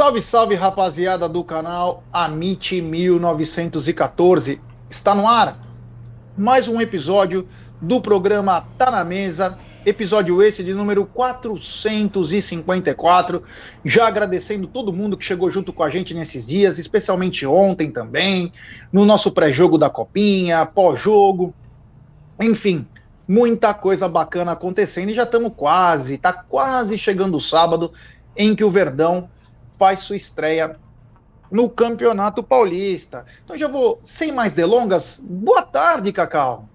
Salve, salve, rapaziada do canal Amit 1914. Está no ar mais um episódio do programa Tá na Mesa. Episódio esse de número 454. Já agradecendo todo mundo que chegou junto com a gente nesses dias, especialmente ontem também, no nosso pré-jogo da Copinha, pós-jogo. Enfim, muita coisa bacana acontecendo e já estamos quase, tá quase chegando o sábado em que o Verdão faz sua estreia no Campeonato Paulista. Então já vou, sem mais delongas, boa tarde, Cacau.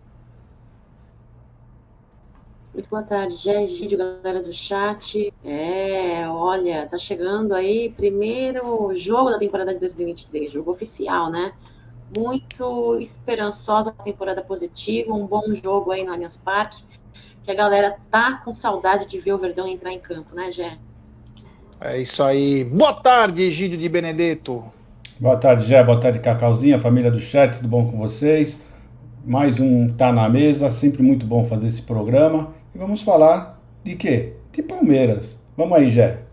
Muito boa tarde, Gégio, galera do chat. É, olha, tá chegando aí primeiro jogo da temporada de 2023, jogo oficial, né? Muito esperançosa temporada positiva, um bom jogo aí no Allianz Parque, que a galera tá com saudade de ver o Verdão entrar em campo, né, Gé? É isso aí. Boa tarde, Egídio de Benedetto. Boa tarde, Jé. Boa tarde, Cacauzinha, família do chat, tudo bom com vocês? Mais um Tá na Mesa, sempre muito bom fazer esse programa. E vamos falar de quê? De Palmeiras. Vamos aí, Jé.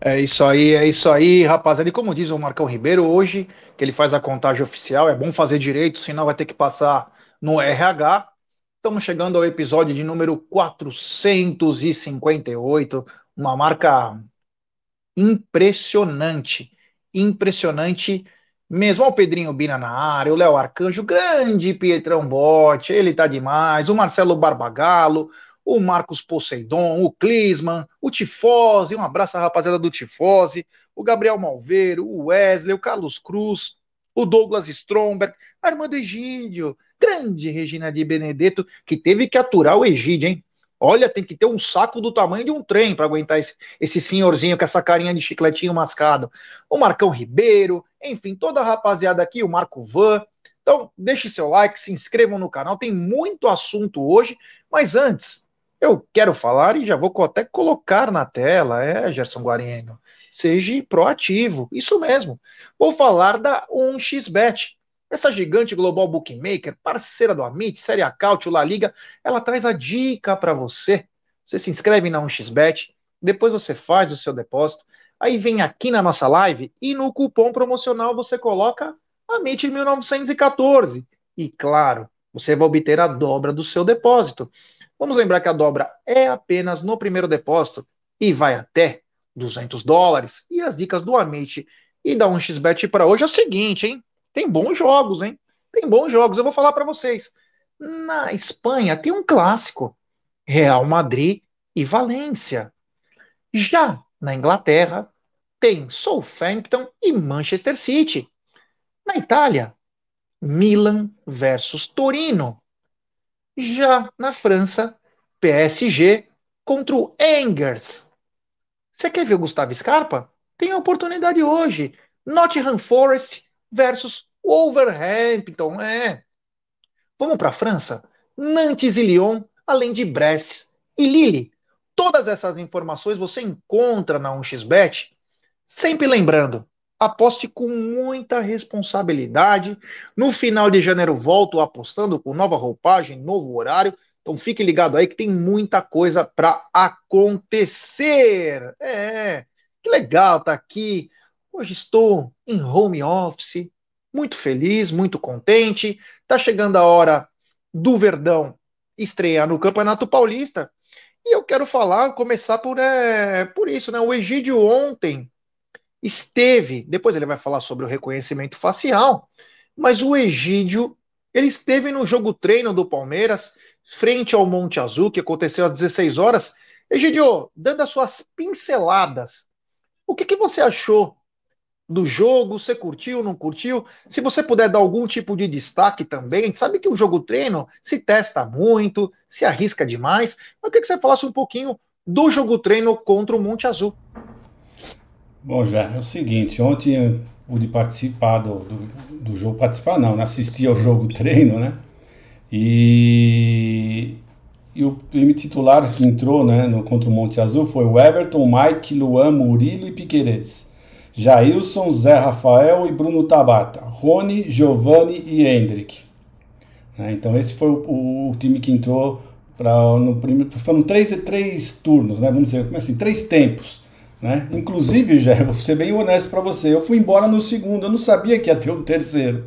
É isso aí, é isso aí, rapaziada. E como diz o Marcão Ribeiro, hoje, que ele faz a contagem oficial, é bom fazer direito, senão vai ter que passar no RH. Estamos chegando ao episódio de número 458 uma marca impressionante, impressionante mesmo. Olha o Pedrinho Bina na área, o Léo Arcanjo, grande Pietrão Bote, ele tá demais, o Marcelo Barbagalo, o Marcos Poseidon, o Clisman, o Tifose, um abraço à rapaziada do Tifose, o Gabriel Malveiro, o Wesley, o Carlos Cruz, o Douglas Stromberg, a irmã do Egídio, grande Regina de Benedetto, que teve que aturar o Egídio, hein? Olha, tem que ter um saco do tamanho de um trem para aguentar esse, esse senhorzinho com essa carinha de chicletinho mascado. O Marcão Ribeiro, enfim, toda a rapaziada aqui, o Marco Van. Então, deixe seu like, se inscrevam no canal, tem muito assunto hoje, mas antes, eu quero falar e já vou até colocar na tela, é, Gerson Guarino, seja proativo, isso mesmo. Vou falar da 1xBet. Essa gigante global bookmaker, parceira do Amit, Série A Cautio, La Liga, ela traz a dica para você. Você se inscreve na 1xBet, depois você faz o seu depósito, aí vem aqui na nossa live e no cupom promocional você coloca Amit 1914. E claro, você vai obter a dobra do seu depósito. Vamos lembrar que a dobra é apenas no primeiro depósito e vai até 200 dólares. E as dicas do Amit e da 1xBet para hoje é o seguinte, hein? Tem bons jogos, hein? Tem bons jogos. Eu vou falar para vocês. Na Espanha tem um clássico: Real Madrid e Valência. Já na Inglaterra tem Southampton e Manchester City. Na Itália, Milan versus Torino. Já na França, PSG contra o Angers. Você quer ver o Gustavo Scarpa? Tem a oportunidade hoje. Nottingham Forest versus Wolverhampton. É. Vamos para a França? Nantes e Lyon, além de Brest e Lille. Todas essas informações você encontra na 1xBet. Sempre lembrando, aposte com muita responsabilidade. No final de janeiro volto apostando com nova roupagem, novo horário. Então fique ligado aí que tem muita coisa para acontecer. É, que legal tá aqui Hoje estou em home office, muito feliz, muito contente. Está chegando a hora do Verdão estrear no Campeonato Paulista. E eu quero falar, começar por, é, por isso, né? O Egídio ontem esteve, depois ele vai falar sobre o reconhecimento facial, mas o Egídio, ele esteve no jogo treino do Palmeiras, frente ao Monte Azul, que aconteceu às 16 horas. Egídio, dando as suas pinceladas, o que, que você achou do jogo, você curtiu, não curtiu? Se você puder dar algum tipo de destaque também, a gente sabe que o jogo treino se testa muito, se arrisca demais, mas eu queria que você falasse um pouquinho do jogo treino contra o Monte Azul. Bom, já é o seguinte, ontem eu pude participar do, do, do jogo, participar não, né? assistir ao jogo treino, né? E, e o time titular que entrou né, no, contra o Monte Azul foi o Everton, Mike, Luan, Murilo e Piqueires. Jailson, Zé Rafael e Bruno Tabata, Rony, Giovanni e Hendrick. Né? Então esse foi o, o, time que entrou para no primeiro. Foram três, três turnos, né? Vamos dizer, como assim, três tempos Né? Inclusive, já vou ser bem honesto para você, eu fui embora no segundo, eu não sabia que ia ter um terceiro.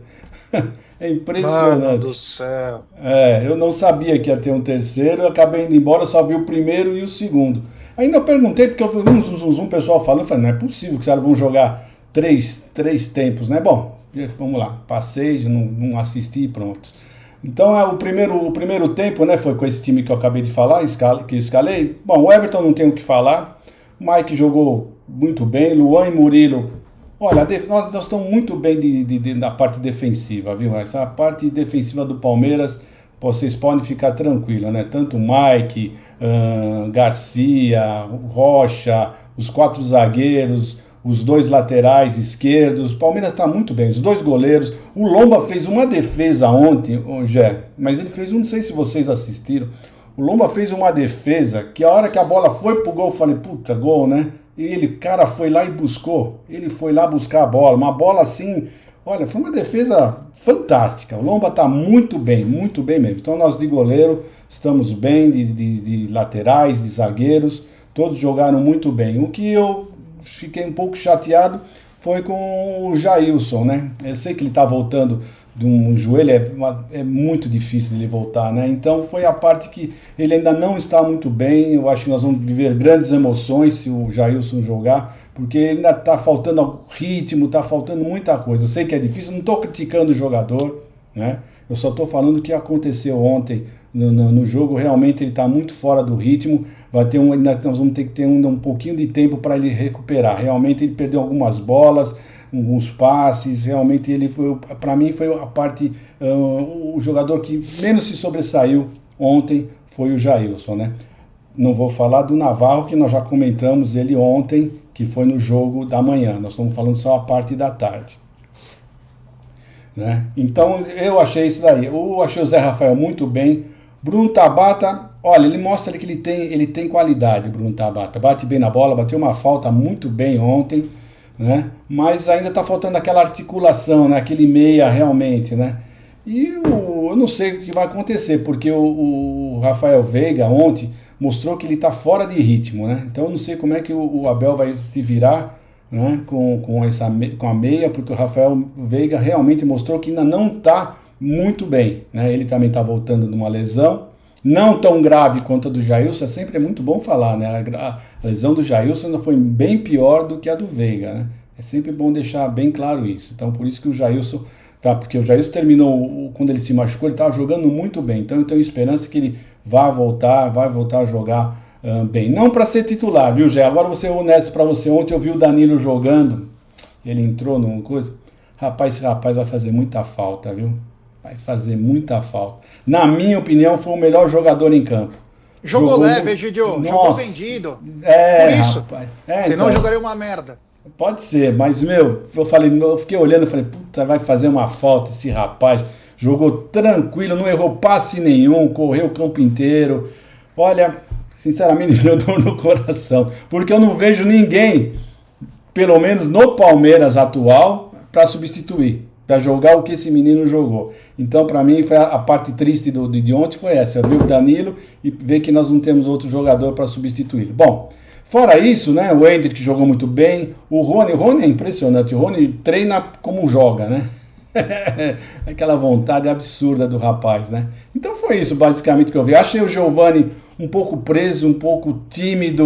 é impressionante. Mano do céu. É, eu não sabia que ia ter um terceiro, eu acabei indo embora, só vi o primeiro e o segundo. Ainda eu perguntei, porque eu vi um zum, zum pessoal falando, falei, não é possível que os caras vão jogar três, três tempos, né? Bom, vamos lá, passei, não, não assisti e pronto. Então é, o, primeiro, o primeiro tempo né, foi com esse time que eu acabei de falar, que eu escalei. Bom, o Everton não tem o que falar. Mike jogou muito bem, Luan e Murilo. Olha, nós, nós estamos muito bem de, de, de, na parte defensiva, viu? Essa parte defensiva do Palmeiras, vocês podem ficar tranquilos, né? Tanto Mike, Garcia, Rocha, os quatro zagueiros, os dois laterais esquerdos. O Palmeiras está muito bem, os dois goleiros. O Lomba fez uma defesa ontem, Jé, mas ele fez, não sei se vocês assistiram. O Lomba fez uma defesa que a hora que a bola foi pro gol, eu falei, puta, gol, né? E ele, cara, foi lá e buscou. Ele foi lá buscar a bola. Uma bola assim, olha, foi uma defesa fantástica. O Lomba tá muito bem, muito bem mesmo. Então nós de goleiro estamos bem, de, de, de laterais, de zagueiros, todos jogaram muito bem. O que eu fiquei um pouco chateado foi com o Jailson, né? Eu sei que ele está voltando de um joelho, é, uma, é muito difícil ele voltar, né? Então foi a parte que ele ainda não está muito bem. Eu acho que nós vamos viver grandes emoções se o Jailson jogar, porque ainda está faltando ritmo, está faltando muita coisa. Eu sei que é difícil, não estou criticando o jogador, né? Eu só estou falando que aconteceu ontem no, no, no jogo. Realmente ele está muito fora do ritmo vai ter um, ainda nós vamos ter que ter um, um pouquinho de tempo para ele recuperar. Realmente ele perdeu algumas bolas, alguns passes, realmente ele foi, para mim foi a parte, uh, o jogador que menos se sobressaiu ontem foi o Jailson, né? Não vou falar do Navarro, que nós já comentamos ele ontem, que foi no jogo da manhã. Nós estamos falando só a parte da tarde. Né? Então eu achei isso daí. Eu achei o Zé Rafael muito bem. Bruno Tabata Olha, ele mostra que ele tem, ele tem qualidade, Bruno Tabata. Bate bem na bola, bateu uma falta muito bem ontem, né? Mas ainda está faltando aquela articulação, né? Aquele meia realmente, né? E eu não sei o que vai acontecer, porque o, o Rafael Veiga ontem mostrou que ele está fora de ritmo, né? Então eu não sei como é que o, o Abel vai se virar né? com, com, essa, com a meia, porque o Rafael Veiga realmente mostrou que ainda não está muito bem, né? Ele também está voltando de uma lesão, não tão grave quanto a do Jailson, é sempre é muito bom falar, né? A, lesão do Jailson ainda foi bem pior do que a do Veiga, né? É sempre bom deixar bem claro isso. Então, por isso que o Jailson, tá? Porque o Jailson terminou, quando ele se machucou, ele estava jogando muito bem. Então, eu tenho esperança que ele vá voltar, vai voltar a jogar uh, bem. Não para ser titular, viu, Gé? Agora, vou ser honesto para você. Ontem eu vi o Danilo jogando, ele entrou numa coisa. Rapaz, esse rapaz vai fazer muita falta, viu? Vai fazer muita falta. Na minha opinião, foi o melhor jogador em campo. Jogou, jogou leve, Egidio. Jogou vendido. É, Por isso. Rapaz. É, Senão então, jogaria uma merda. Pode ser, mas, meu, eu falei, eu fiquei olhando e falei, puta, vai fazer uma falta esse rapaz. Jogou tranquilo, não errou passe nenhum, correu o campo inteiro. Olha, sinceramente, me deu dor no coração. Porque eu não vejo ninguém, pelo menos no Palmeiras atual, para substituir para jogar o que esse menino jogou. Então, para mim, foi a, a, parte triste do, de ontem foi essa, ver o Danilo e ver que nós não temos outro jogador para substituir. Bom, fora isso, né, o Hendrick jogou muito bem, o Rony, o Rony é impressionante, o Rony treina como joga, né? Aquela vontade absurda do rapaz, né? Então foi isso basicamente que eu vi. Achei o Giovani um pouco preso, um pouco tímido.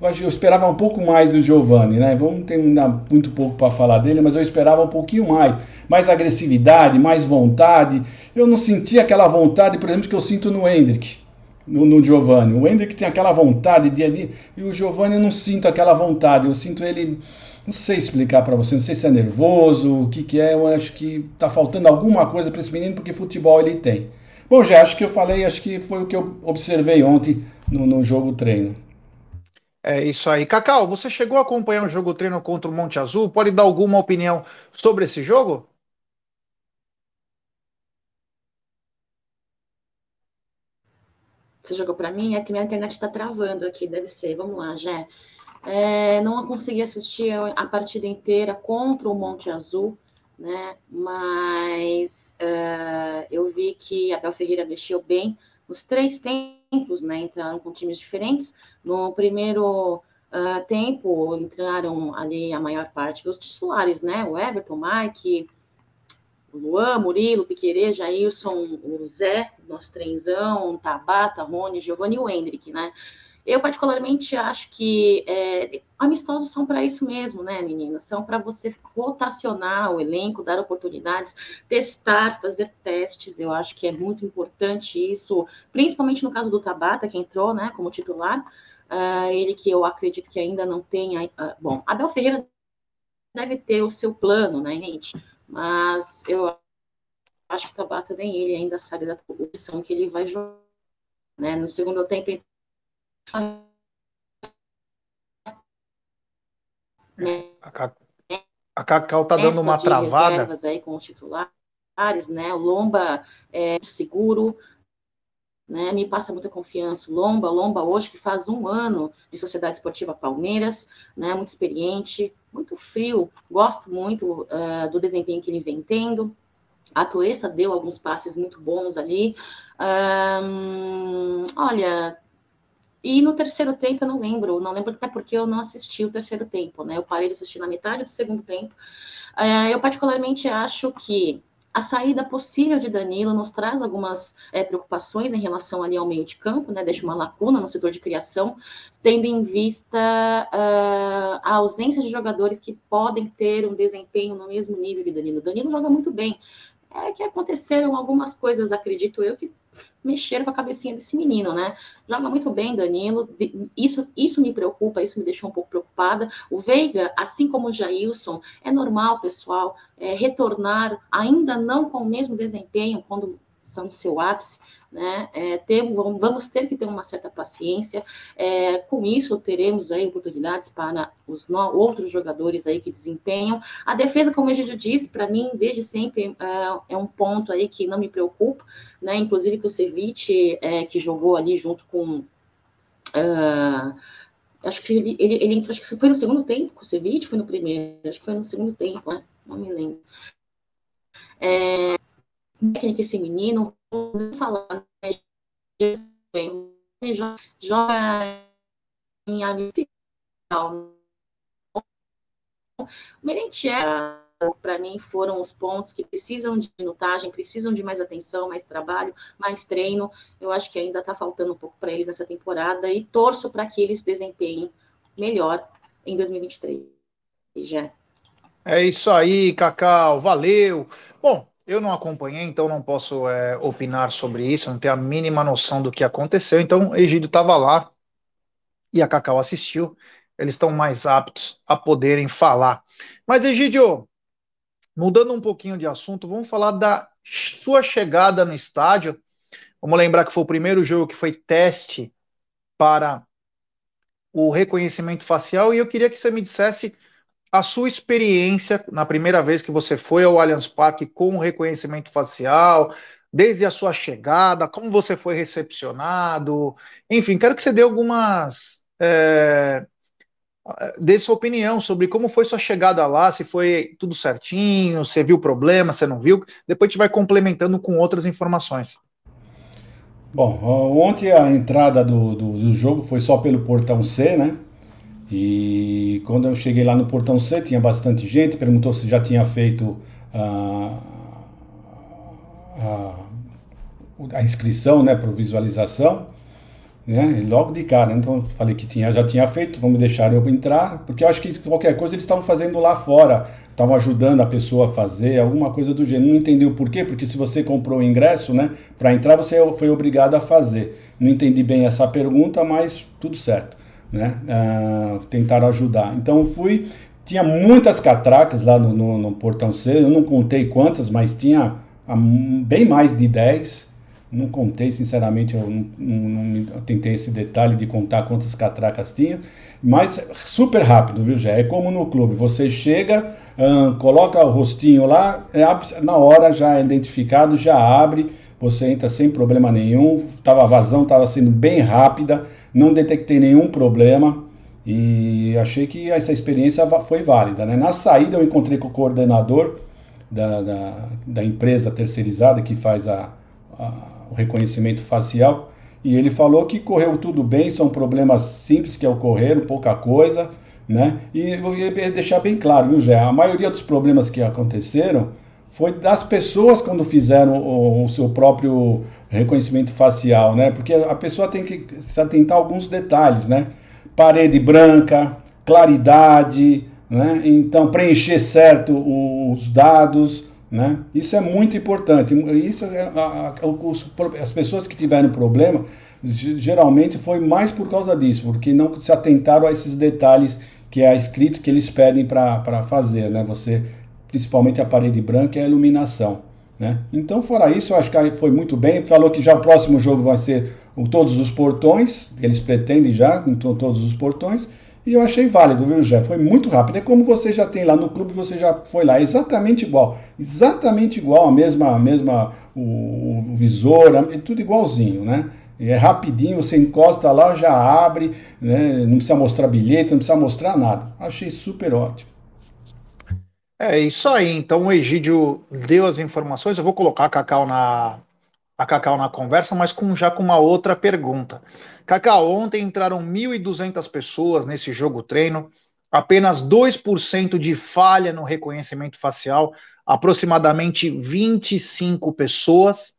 Eu, acho, eu esperava um pouco mais do Giovanni, né? Vamos ter muito pouco para falar dele, mas eu esperava um pouquinho mais. Mais agressividade, mais vontade. Eu não senti aquela vontade, por exemplo, que eu sinto no Hendrick, no, no Giovanni. O Hendrick tem aquela vontade de ali, e o Giovanni eu não sinto aquela vontade. Eu sinto ele. Não sei explicar para você, não sei se é nervoso, o que, que é. Eu acho que tá faltando alguma coisa para esse menino, porque futebol ele tem. Bom, já acho que eu falei, acho que foi o que eu observei ontem no, no jogo treino. É isso aí. Cacau, você chegou a acompanhar o jogo treino contra o Monte Azul? Pode dar alguma opinião sobre esse jogo? Você jogou para mim? É que minha internet está travando aqui, deve ser. Vamos lá, Jé. É, não consegui assistir a partida inteira contra o Monte Azul, né? Mas uh, eu vi que Abel Ferreira mexeu bem nos três tempos, né? Entraram com times diferentes. No primeiro uh, tempo entraram ali a maior parte dos titulares, né? O Everton, Mike, o Luan, Murilo, Piquerez, Jailson, o Zé, nosso trenzão, Tabata, Rony, Giovanni e o Hendrick, né? Eu, particularmente, acho que é, amistosos são para isso mesmo, né, meninas? São para você rotacionar o elenco, dar oportunidades, testar, fazer testes. Eu acho que é muito importante isso, principalmente no caso do Tabata, que entrou né, como titular. Uh, ele que eu acredito que ainda não tenha. Uh, bom, Abel Ferreira deve ter o seu plano, né, gente? Mas eu acho que o Tabata nem ele ainda sabe a posição que ele vai jogar. Né? No segundo tempo, a Cacau tá dando uma travada. aí com os titulares, né? O Lomba é seguro, né? Me passa muita confiança. O Lomba, Lomba hoje que faz um ano de Sociedade Esportiva Palmeiras, né? Muito experiente, muito frio. Gosto muito uh, do desempenho que ele vem tendo. A Tuesta deu alguns passes muito bons ali. Um, olha, e no terceiro tempo, eu não lembro, não lembro até porque eu não assisti o terceiro tempo, né? Eu parei de assistir na metade do segundo tempo. É, eu, particularmente, acho que a saída possível de Danilo nos traz algumas é, preocupações em relação ali ao meio de campo, né? Deixa uma lacuna no setor de criação, tendo em vista uh, a ausência de jogadores que podem ter um desempenho no mesmo nível de Danilo. Danilo joga muito bem. É que aconteceram algumas coisas, acredito eu, que mexeram com a cabecinha desse menino, né? Joga muito bem, Danilo. Isso, isso me preocupa, isso me deixou um pouco preocupada. O Veiga, assim como o Jailson, é normal, pessoal, é, retornar ainda não com o mesmo desempenho quando são no seu ápice, né? É, ter, vamos ter que ter uma certa paciência. É, com isso, teremos aí oportunidades para os no, outros jogadores aí que desempenham. A defesa, como eu já disse, para mim, desde sempre, é, é, um ponto aí que não me preocupa, né? Inclusive que o Ceviche, é, que jogou ali junto com. Uh, acho que ele, ele, ele entrou, acho que foi no segundo tempo com o Ceviche, foi no primeiro, acho que foi no segundo tempo, né? Não me lembro. É, técnica esse menino, falar, né? joga em amistoso. O Merentiel, para mim, foram os pontos que precisam de minutagem, precisam de mais atenção, mais trabalho, mais treino. Eu acho que ainda está faltando um pouco para eles nessa temporada e torço para que eles desempenhem melhor em 2023. Já. É isso aí, Cacau. Valeu. Bom, eu não acompanhei, então não posso é, opinar sobre isso, não tenho a mínima noção do que aconteceu. Então, Egídio estava lá e a Cacau assistiu. Eles estão mais aptos a poderem falar. Mas, Egídio, mudando um pouquinho de assunto, vamos falar da sua chegada no estádio. Vamos lembrar que foi o primeiro jogo que foi teste para o reconhecimento facial e eu queria que você me dissesse a sua experiência na primeira vez que você foi ao Allianz Parque com o reconhecimento facial, desde a sua chegada, como você foi recepcionado, enfim, quero que você dê algumas. É, dê sua opinião sobre como foi sua chegada lá, se foi tudo certinho, você viu problema, você não viu. Depois a gente vai complementando com outras informações. Bom, ontem a entrada do, do, do jogo foi só pelo portão C, né? E quando eu cheguei lá no portão C, tinha bastante gente, perguntou se já tinha feito a, a, a inscrição né, para visualização. Né? E logo de cara, então falei que tinha, já tinha feito, vamos deixar eu entrar, porque eu acho que qualquer coisa eles estavam fazendo lá fora, estavam ajudando a pessoa a fazer, alguma coisa do gênero. Não entendi o porquê, porque se você comprou o ingresso, né, para entrar você foi obrigado a fazer. Não entendi bem essa pergunta, mas tudo certo né? Uh, tentaram ajudar. Então fui, tinha muitas catracas lá no, no, no, portão C, eu não contei quantas, mas tinha bem mais de 10. Não contei, sinceramente, eu não, não, não eu tentei esse detalhe de contar quantas catracas tinha, mas super rápido, viu, já? É como no clube, você chega, uh, coloca o rostinho lá, é, na hora já é identificado, já abre, você entra sem problema nenhum, tava, a vazão estava sendo bem rápida, não detectei nenhum problema e achei que essa experiência foi válida. Né? Na saída, eu encontrei com o coordenador da, da, da empresa terceirizada que faz a, a, o reconhecimento facial E ele falou que correu tudo bem, são problemas simples que ocorreram, pouca coisa, né? E eu ia deixar bem claro, viu, Jé? A maioria dos problemas que aconteceram foi das pessoas quando fizeram o, o, seu próprio reconhecimento facial, né? Porque a pessoa tem que se atentar a alguns detalhes, né? Parede branca, claridade, né? Então preencher certo os dados, né? Isso é muito importante. Isso é, a, a, as pessoas que tiveram problema geralmente foi mais por causa disso, porque não se atentaram a esses detalhes que é escrito que eles pedem para fazer, né? Você principalmente a parede branca e a iluminação, né? Então fora isso, eu acho que foi muito bem. Falou que já o próximo jogo vai ser o, todos os portões, eles pretendem já então, todos os portões. E eu achei válido, viu, Jé? Foi muito rápido. É como você já tem lá no clube, você já foi lá. Exatamente igual. Exatamente igual, a mesma, a mesma o, o visor, é tudo igualzinho, né? É rapidinho, você encosta lá, já abre, né? não precisa mostrar bilhete, não precisa mostrar nada. Achei super ótimo. É isso aí. Então o Egídio deu as informações. Eu vou colocar a Cacau na, a Cacau na conversa, mas com, já com uma outra pergunta. Cacau, ontem entraram 1.200 pessoas nesse jogo treino, apenas 2% de falha no reconhecimento facial, aproximadamente 25 pessoas,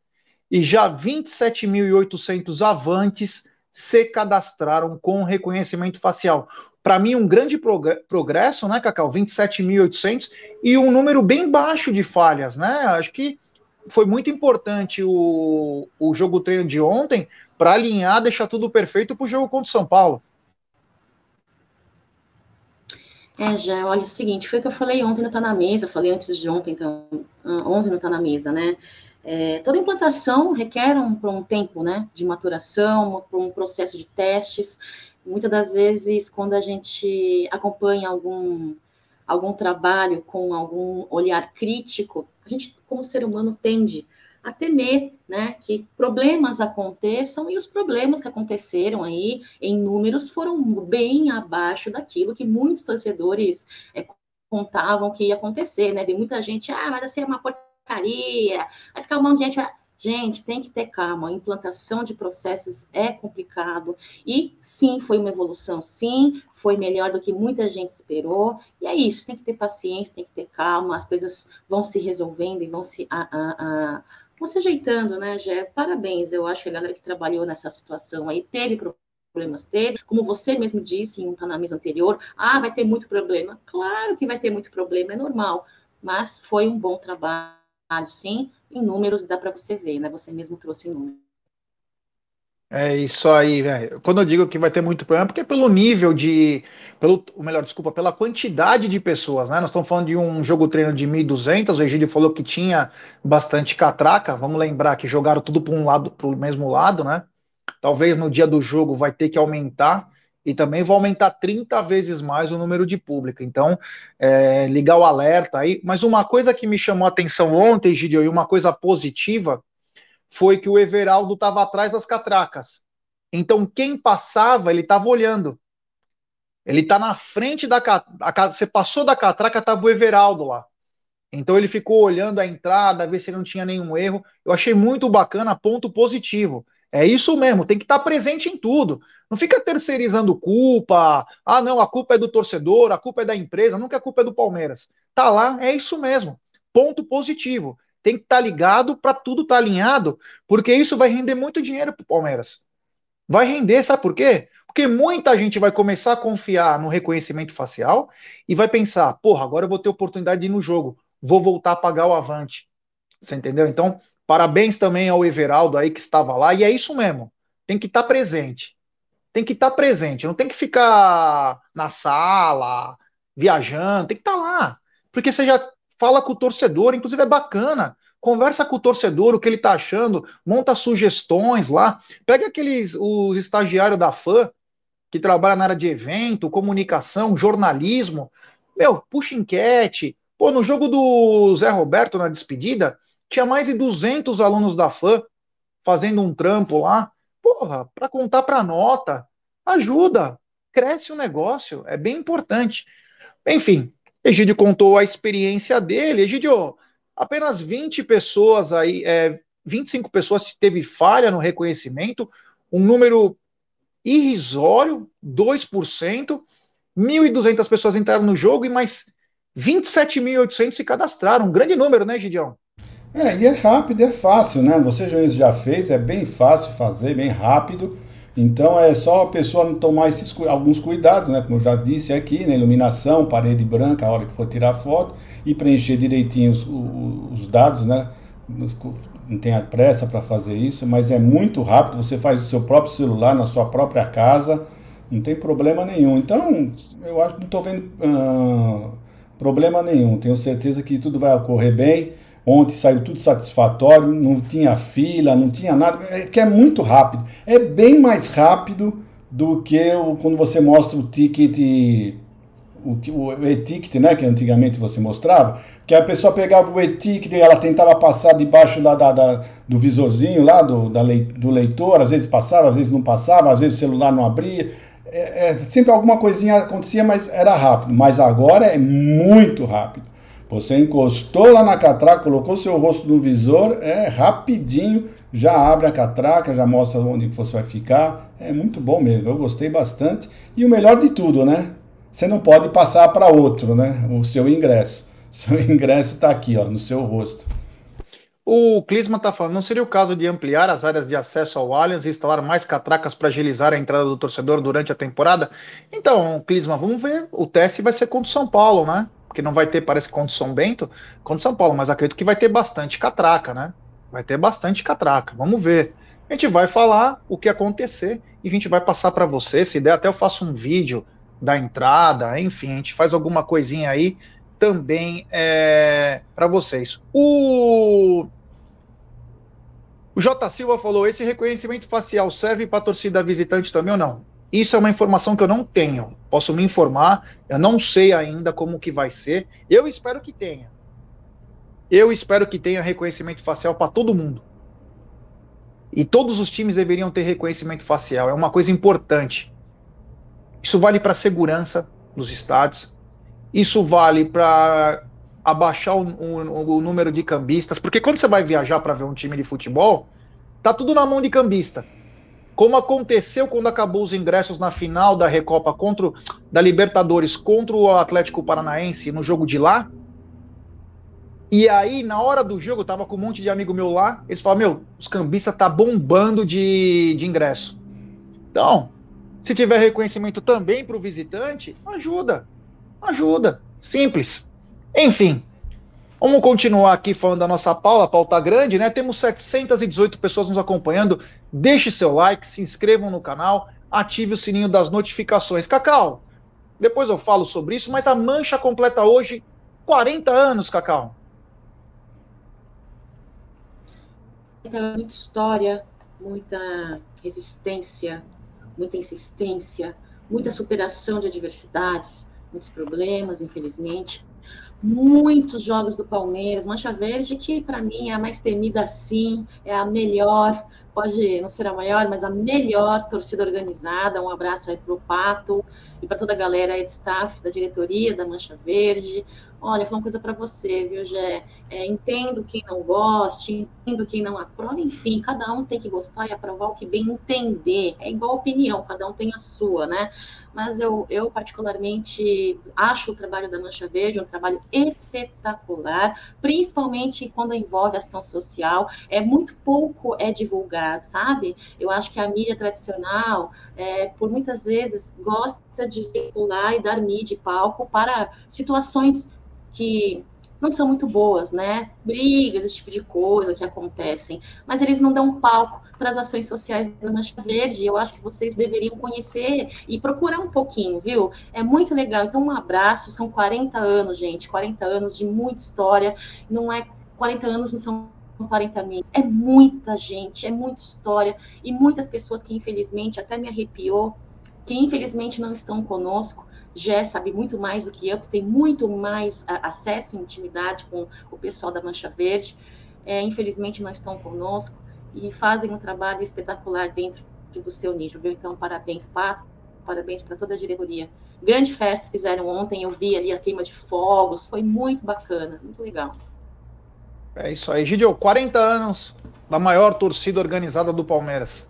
e já 27.800 avantes se cadastraram com reconhecimento facial. Para mim, um grande progresso, né, Cacau? 27.800 e um número bem baixo de falhas, né? Acho que foi muito importante o, o jogo treino de ontem para alinhar, deixar tudo perfeito para o jogo contra o São Paulo. É, já, olha, é o seguinte, foi o que eu falei ontem no Tá na Mesa, eu falei antes de ontem, então, ah, ontem no Tá na Mesa, né? É, toda implantação requer um, um tempo, né, de maturação, um processo de testes. Muitas das vezes, quando a gente acompanha algum, algum trabalho com algum olhar crítico, a gente, como ser humano, tende a temer né, que problemas aconteçam e os problemas que aconteceram aí em números foram bem abaixo daquilo que muitos torcedores é, contavam que ia acontecer, né? Tem muita gente, ah, mas ser uma porcaria, vai ficar um monte de gente. Gente, tem que ter calma. A implantação de processos é complicado. E sim, foi uma evolução, sim, foi melhor do que muita gente esperou. E é isso, tem que ter paciência, tem que ter calma, as coisas vão se resolvendo e vão se. A, a, a, vão se ajeitando, né, Gé? Parabéns, eu acho que a galera que trabalhou nessa situação aí teve problemas, teve, como você mesmo disse em um tá anterior, ah, vai ter muito problema. Claro que vai ter muito problema, é normal, mas foi um bom trabalho, sim, em números dá para você ver, né? Você mesmo trouxe números. É isso aí, velho. Quando eu digo que vai ter muito problema, é porque é pelo nível de. Pelo, melhor, desculpa, pela quantidade de pessoas, né? Nós estamos falando de um jogo treino de 1.200, o Egídio falou que tinha bastante catraca. Vamos lembrar que jogaram tudo para um lado, para o mesmo lado, né? Talvez no dia do jogo vai ter que aumentar e também vai aumentar 30 vezes mais o número de público. Então, é, ligar o alerta aí. Mas uma coisa que me chamou a atenção ontem, Gideon, e uma coisa positiva, foi que o Everaldo estava atrás das catracas. Então, quem passava, ele estava olhando. Ele está na frente da catraca. Você passou da catraca, estava o Everaldo lá. Então ele ficou olhando a entrada, ver se não tinha nenhum erro. Eu achei muito bacana, ponto positivo. É isso mesmo, tem que estar presente em tudo. Não fica terceirizando culpa. Ah, não, a culpa é do torcedor, a culpa é da empresa, nunca a culpa é do Palmeiras. Tá lá, é isso mesmo. Ponto positivo. Tem que estar ligado para tudo estar tá alinhado, porque isso vai render muito dinheiro para o Palmeiras. Vai render, sabe por quê? Porque muita gente vai começar a confiar no reconhecimento facial e vai pensar: porra, agora eu vou ter oportunidade de ir no jogo, vou voltar a pagar o avante. Você entendeu? Então, Parabéns também ao Everaldo aí que estava lá, e é isso mesmo. Tem que estar tá presente. Tem que estar tá presente, não tem que ficar na sala, viajando, tem que estar tá lá. Porque você já fala com o torcedor, inclusive é bacana. Conversa com o torcedor, o que ele tá achando, monta sugestões lá. Pega aqueles os estagiários da fã que trabalha na área de evento, comunicação, jornalismo. Meu, puxa enquete. Pô, no jogo do Zé Roberto na despedida, tinha mais de 200 alunos da FAM fazendo um trampo lá. Porra, para contar para nota, ajuda, cresce o negócio, é bem importante. Enfim, Egídio contou a experiência dele. Egídio, apenas 20 pessoas aí, é, 25 pessoas teve falha no reconhecimento. um número irrisório, 2%, 1.200 pessoas entraram no jogo e mais 27.800 se cadastraram. Um grande número, né, Gideão? É, e é rápido, é fácil, né? Você já fez, é bem fácil fazer, bem rápido. Então é só a pessoa tomar esses, alguns cuidados, né? Como eu já disse aqui, né? iluminação, parede branca, a hora que for tirar foto, e preencher direitinho os, os dados, né? Não tem pressa para fazer isso, mas é muito rápido. Você faz o seu próprio celular na sua própria casa, não tem problema nenhum. Então, eu acho que não estou vendo problema nenhum. Tenho certeza que tudo vai ocorrer bem. Ontem saiu tudo satisfatório, não tinha fila, não tinha nada, é que é muito rápido. É bem mais rápido do que o, quando você mostra o ticket, o, o e-ticket, né, que antigamente você mostrava, que a pessoa pegava o e-ticket e ela tentava passar debaixo da, da, do visorzinho lá do, da do leitor, às vezes passava, às vezes não passava, às vezes o celular não abria. É, é, sempre alguma coisinha acontecia, mas era rápido. Mas agora é muito rápido. Você encostou lá na catraca, colocou seu rosto no visor, é rapidinho, já abre a catraca, já mostra onde você vai ficar. É muito bom mesmo, eu gostei bastante. E o melhor de tudo, né? Você não pode passar para outro, né? O seu ingresso. Seu ingresso está aqui, ó, no seu rosto. O Clisman está falando, não seria o caso de ampliar as áreas de acesso ao Allianz e instalar mais catracas para agilizar a entrada do torcedor durante a temporada? Então, Clisman, vamos ver. O teste vai ser contra o São Paulo, né? Porque não vai ter, parece, contra São Bento, contra São Paulo, mas acredito que vai ter bastante catraca, né? Vai ter bastante catraca, vamos ver. A gente vai falar o que acontecer e a gente vai passar para você. Se der, até eu faço um vídeo da entrada, enfim, a gente faz alguma coisinha aí também é, para vocês. O o J. Silva falou: esse reconhecimento facial serve para torcida visitante também ou não? Isso é uma informação que eu não tenho. Posso me informar, eu não sei ainda como que vai ser. Eu espero que tenha. Eu espero que tenha reconhecimento facial para todo mundo. E todos os times deveriam ter reconhecimento facial. É uma coisa importante. Isso vale para a segurança dos estádios. Isso vale para abaixar o, o, o, número de cambistas. Porque quando você vai viajar para ver um time de futebol, tá tudo na mão de cambista como aconteceu quando acabou os ingressos na final da Recopa contra da Libertadores contra o Atlético Paranaense no jogo de lá. E aí, na hora do jogo, eu tava com um monte de amigo meu lá, eles falaram, meu, os cambistas tá bombando de, de ingresso. Então, se tiver reconhecimento também para o visitante, ajuda. Ajuda. Simples. Enfim, Vamos continuar aqui falando da nossa pauta, a pauta grande, né? Temos 718 pessoas nos acompanhando. Deixe seu like, se inscrevam no canal, ative o sininho das notificações. Cacau, depois eu falo sobre isso, mas a Mancha completa hoje 40 anos, Cacau. Muita história, muita resistência, muita insistência, muita superação de adversidades, muitos problemas, infelizmente muitos jogos do Palmeiras, Mancha Verde, que para mim é a mais temida sim, é a melhor, pode não ser a maior, mas a melhor torcida organizada. Um abraço aí para o Pato e para toda a galera aí do staff, da diretoria da Mancha Verde. Olha, vou uma coisa para você, viu, Gé? É, entendo quem não goste, entendo quem não aprova, enfim, cada um tem que gostar e aprovar o que bem entender. É igual opinião, cada um tem a sua, né? Mas eu, eu particularmente acho o trabalho da Mancha Verde um trabalho espetacular, principalmente quando envolve ação social. É muito pouco é divulgado, sabe? Eu acho que a mídia tradicional, é, por muitas vezes, gosta de veicular e dar mídia e palco para situações que não são muito boas, né? Brigas, esse tipo de coisa que acontecem, mas eles não dão palco para as ações sociais da Mancha Verde. Eu acho que vocês deveriam conhecer e procurar um pouquinho, viu? É muito legal. Então, um abraço. São 40 anos, gente, 40 anos de muita história. Não é 40 anos, não são 40 meses. É muita gente, é muita história e muitas pessoas que infelizmente até me arrepiou, que infelizmente não estão conosco Jé sabe muito mais do que eu, tem muito mais acesso e intimidade com o pessoal da Mancha Verde. É, infelizmente não estão conosco e fazem um trabalho espetacular dentro do seu nicho, viu? Então, parabéns, Pato, parabéns para toda a diretoria. Grande festa fizeram ontem, eu vi ali a queima de fogos, foi muito bacana, muito legal. É isso aí, Gidio, 40 anos da maior torcida organizada do Palmeiras.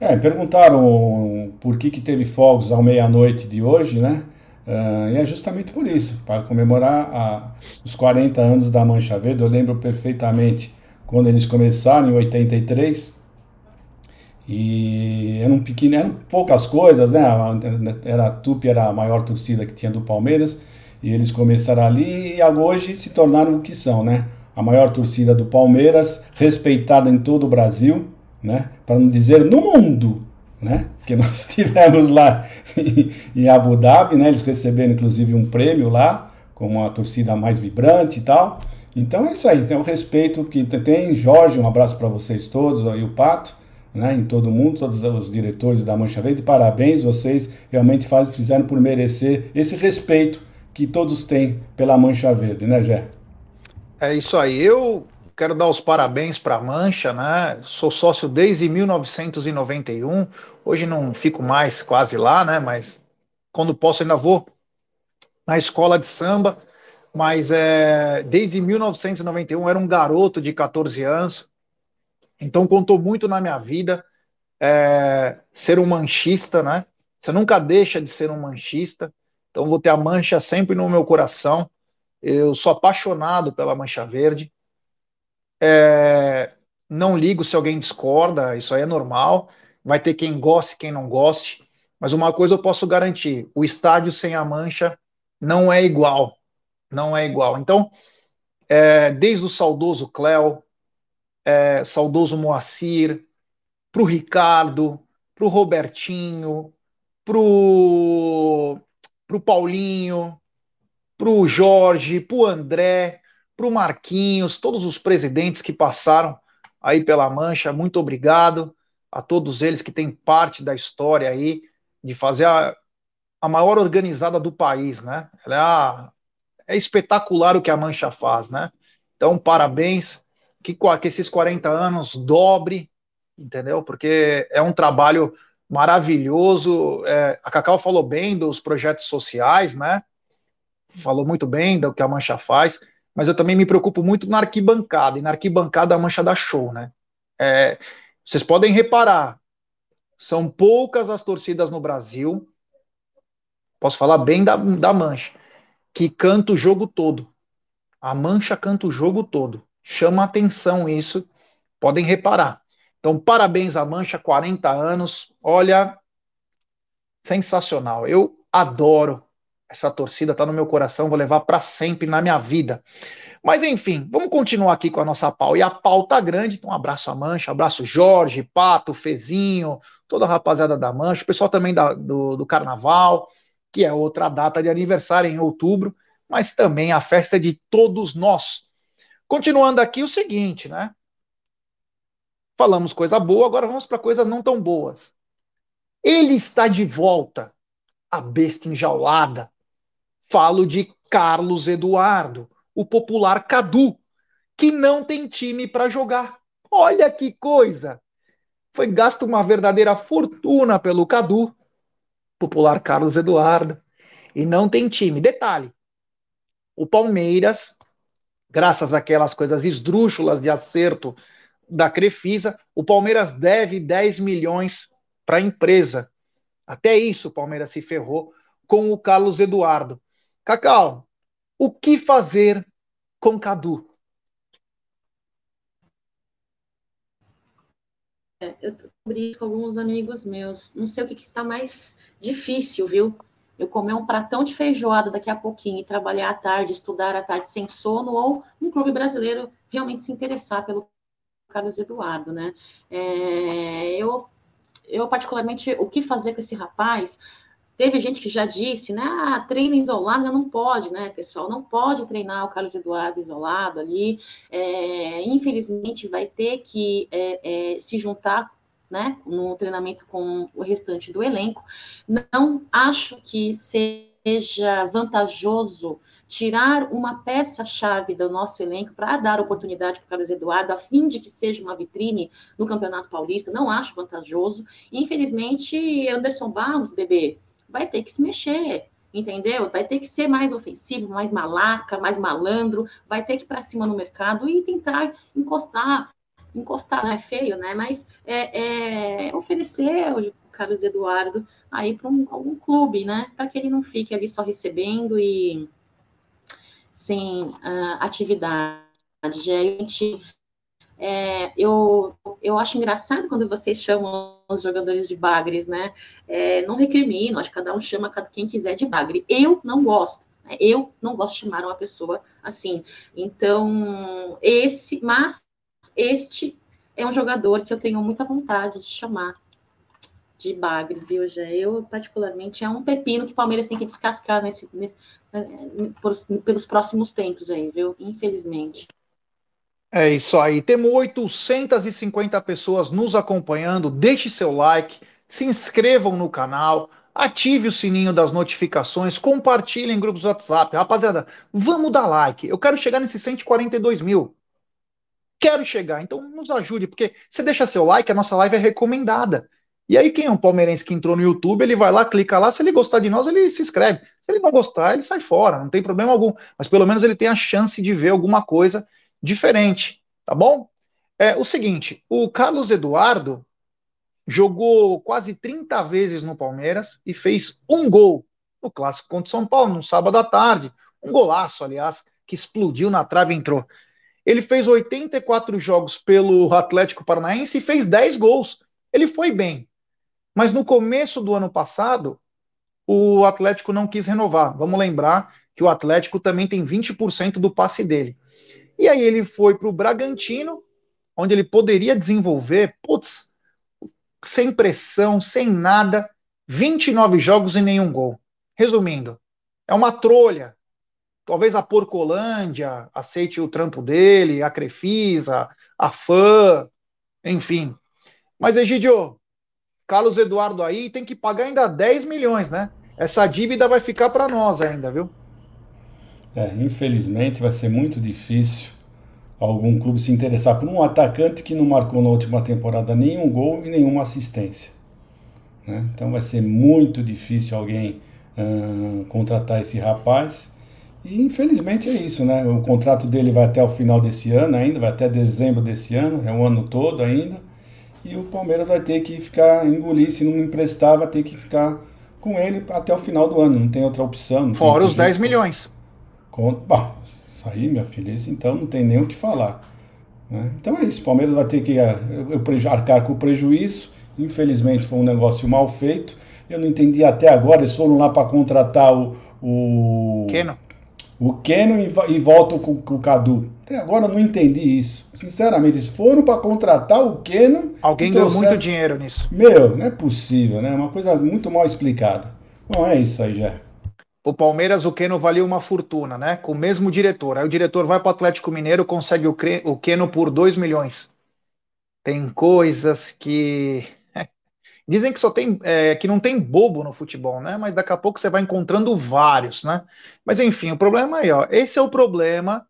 É, perguntaram por que, que teve fogos ao meia-noite de hoje, né? Uh, e é justamente por isso, para comemorar a, os 40 anos da Mancha Verde. Eu lembro perfeitamente quando eles começaram, em 83, e eram, eram poucas coisas, né? Era, a Tupi era a maior torcida que tinha do Palmeiras, e eles começaram ali e hoje se tornaram o que são, né? A maior torcida do Palmeiras, respeitada em todo o Brasil, né? Para não dizer no mundo, né? Porque nós tivemos lá em Abu Dhabi, né? Eles receberam inclusive um prêmio lá, como a torcida mais vibrante e tal. Então é isso aí, tem o respeito que tem. Jorge, um abraço para vocês todos, aí o Pato, né? Em todo mundo, todos os diretores da Mancha Verde, parabéns, vocês realmente faz, fizeram por merecer esse respeito que todos têm pela Mancha Verde, né, Gé? É isso aí. Eu quero dar os parabéns para a Mancha, né? Sou sócio desde 1991. Hoje não fico mais quase lá, né? Mas quando posso ainda vou na escola de samba. Mas é, desde 1991 era um garoto de 14 anos. Então contou muito na minha vida é, ser um manchista, né? Você nunca deixa de ser um manchista. Então vou ter a mancha sempre no meu coração. Eu sou apaixonado pela mancha verde. É, não ligo se alguém discorda, isso aí é normal. Vai ter quem goste, quem não goste. Mas uma coisa eu posso garantir: o estádio sem a mancha não é igual. Não é igual. Então, é, desde o saudoso Cléo, é, saudoso Moacir, para o Ricardo, para o Robertinho, para o Paulinho, para o Jorge, para o André, para o Marquinhos, todos os presidentes que passaram aí pela Mancha, muito obrigado a todos eles que têm parte da história aí de fazer a, a maior organizada do país, né? Ela é, a, é espetacular o que a Mancha faz, né? Então, parabéns, que, que esses 40 anos dobre, entendeu? Porque é um trabalho maravilhoso. É, a Cacau falou bem dos projetos sociais, né? Falou muito bem do que a Mancha faz mas eu também me preocupo muito na arquibancada, e na arquibancada a mancha dá show, né? É, vocês podem reparar, são poucas as torcidas no Brasil, posso falar bem da, da mancha, que canta o jogo todo. A mancha canta o jogo todo. Chama atenção isso, podem reparar. Então, parabéns à Mancha, 40 anos. Olha, sensacional. Eu adoro essa torcida está no meu coração, vou levar para sempre na minha vida. Mas enfim, vamos continuar aqui com a nossa pau. E a pau tá grande, então um abraço a Mancha, abraço Jorge, Pato, Fezinho, toda a rapaziada da Mancha, o pessoal também da, do, do Carnaval, que é outra data de aniversário em outubro, mas também a festa de todos nós. Continuando aqui o seguinte, né? Falamos coisa boa, agora vamos para coisas não tão boas. Ele está de volta, a besta enjaulada, Falo de Carlos Eduardo, o popular Cadu, que não tem time para jogar. Olha que coisa! Foi gasto uma verdadeira fortuna pelo Cadu, popular Carlos Eduardo, e não tem time. Detalhe: o Palmeiras, graças àquelas coisas esdrúxulas de acerto da Crefisa, o Palmeiras deve 10 milhões para a empresa. Até isso o Palmeiras se ferrou com o Carlos Eduardo. Cacau, o que fazer com Cadu? É, eu descobri isso com alguns amigos meus. Não sei o que está mais difícil, viu? Eu comer um pratão de feijoada daqui a pouquinho e trabalhar à tarde, estudar à tarde sem sono, ou um clube brasileiro realmente se interessar pelo Carlos Eduardo, né? É, eu, eu, particularmente, o que fazer com esse rapaz? Teve gente que já disse, né? Ah, treino isolado não pode, né, pessoal? Não pode treinar o Carlos Eduardo isolado ali. É, infelizmente, vai ter que é, é, se juntar né, no treinamento com o restante do elenco. Não acho que seja vantajoso tirar uma peça-chave do nosso elenco para dar oportunidade para o Carlos Eduardo, a fim de que seja uma vitrine no Campeonato Paulista. Não acho vantajoso. Infelizmente, Anderson Barros, bebê, vai ter que se mexer, entendeu? Vai ter que ser mais ofensivo, mais malaca, mais malandro, vai ter que ir para cima no mercado e tentar encostar encostar, não é feio, né? Mas é, é oferecer o Carlos Eduardo aí para um, algum clube, né? Para que ele não fique ali só recebendo e sem uh, atividade. Gente, é, eu, eu acho engraçado quando vocês chamam os jogadores de bagres, né? É, não recrimino, acho que cada um chama quem quiser de bagre. Eu não gosto. Né? Eu não gosto de chamar uma pessoa assim. Então, esse, mas este é um jogador que eu tenho muita vontade de chamar de bagre, viu, já? Eu, particularmente, é um pepino que o Palmeiras tem que descascar nesse, nesse né, por, pelos próximos tempos aí, viu? Infelizmente. É isso aí. Temos 850 pessoas nos acompanhando. Deixe seu like, se inscrevam no canal, ative o sininho das notificações, compartilhem em grupos do WhatsApp. Rapaziada, vamos dar like. Eu quero chegar nesses 142 mil. Quero chegar, então nos ajude, porque você deixa seu like, a nossa live é recomendada. E aí, quem é um palmeirense que entrou no YouTube, ele vai lá, clica lá. Se ele gostar de nós, ele se inscreve. Se ele não gostar, ele sai fora, não tem problema algum. Mas pelo menos ele tem a chance de ver alguma coisa diferente, tá bom? É o seguinte, o Carlos Eduardo jogou quase 30 vezes no Palmeiras e fez um gol no clássico contra o São Paulo no sábado à tarde, um golaço, aliás, que explodiu na trave e entrou. Ele fez 84 jogos pelo Atlético Paranaense e fez 10 gols. Ele foi bem. Mas no começo do ano passado, o Atlético não quis renovar. Vamos lembrar que o Atlético também tem 20% do passe dele. E aí ele foi para o Bragantino, onde ele poderia desenvolver, putz, sem pressão, sem nada, 29 jogos e nenhum gol. Resumindo, é uma trolha. Talvez a Porcolândia aceite o trampo dele, a Crefisa, a Fã, enfim. Mas, Egidio, Carlos Eduardo aí tem que pagar ainda 10 milhões, né? Essa dívida vai ficar para nós ainda, viu? É, infelizmente vai ser muito difícil algum clube se interessar por um atacante que não marcou na última temporada nenhum gol e nenhuma assistência. Né? Então vai ser muito difícil alguém hum, contratar esse rapaz. E infelizmente é isso, né? O contrato dele vai até o final desse ano ainda, vai até dezembro desse ano, é um ano todo ainda. E o Palmeiras vai ter que ficar engolir, se não emprestar, vai ter que ficar com ele até o final do ano, não tem outra opção. Fora os 10 milhões. Conta, bom, isso aí, minha filha, isso então não tem nem o que falar. Né? Então é isso, o Palmeiras vai ter que eh, arcar com o prejuízo. Infelizmente foi um negócio mal feito. Eu não entendi até agora, eles foram lá para contratar o. o... Keno. O Keno e, e voltam com, com, o Cadu. Até agora eu não entendi isso. Sinceramente, eles foram para contratar o Keno. Alguém ganhou muito dinheiro nisso. Meu, não é possível, né? Uma coisa muito mal explicada. Bom, é isso aí, já. O Palmeiras, o Keno valia uma fortuna, né? Com o mesmo diretor. Aí o diretor vai para o Atlético Mineiro, consegue o, o Keno por 2 milhões. Tem coisas que. Dizem que só tem é, que não tem bobo no futebol, né? Mas daqui a pouco você vai encontrando vários, né? Mas enfim, o problema aí, ó. Esse é o problema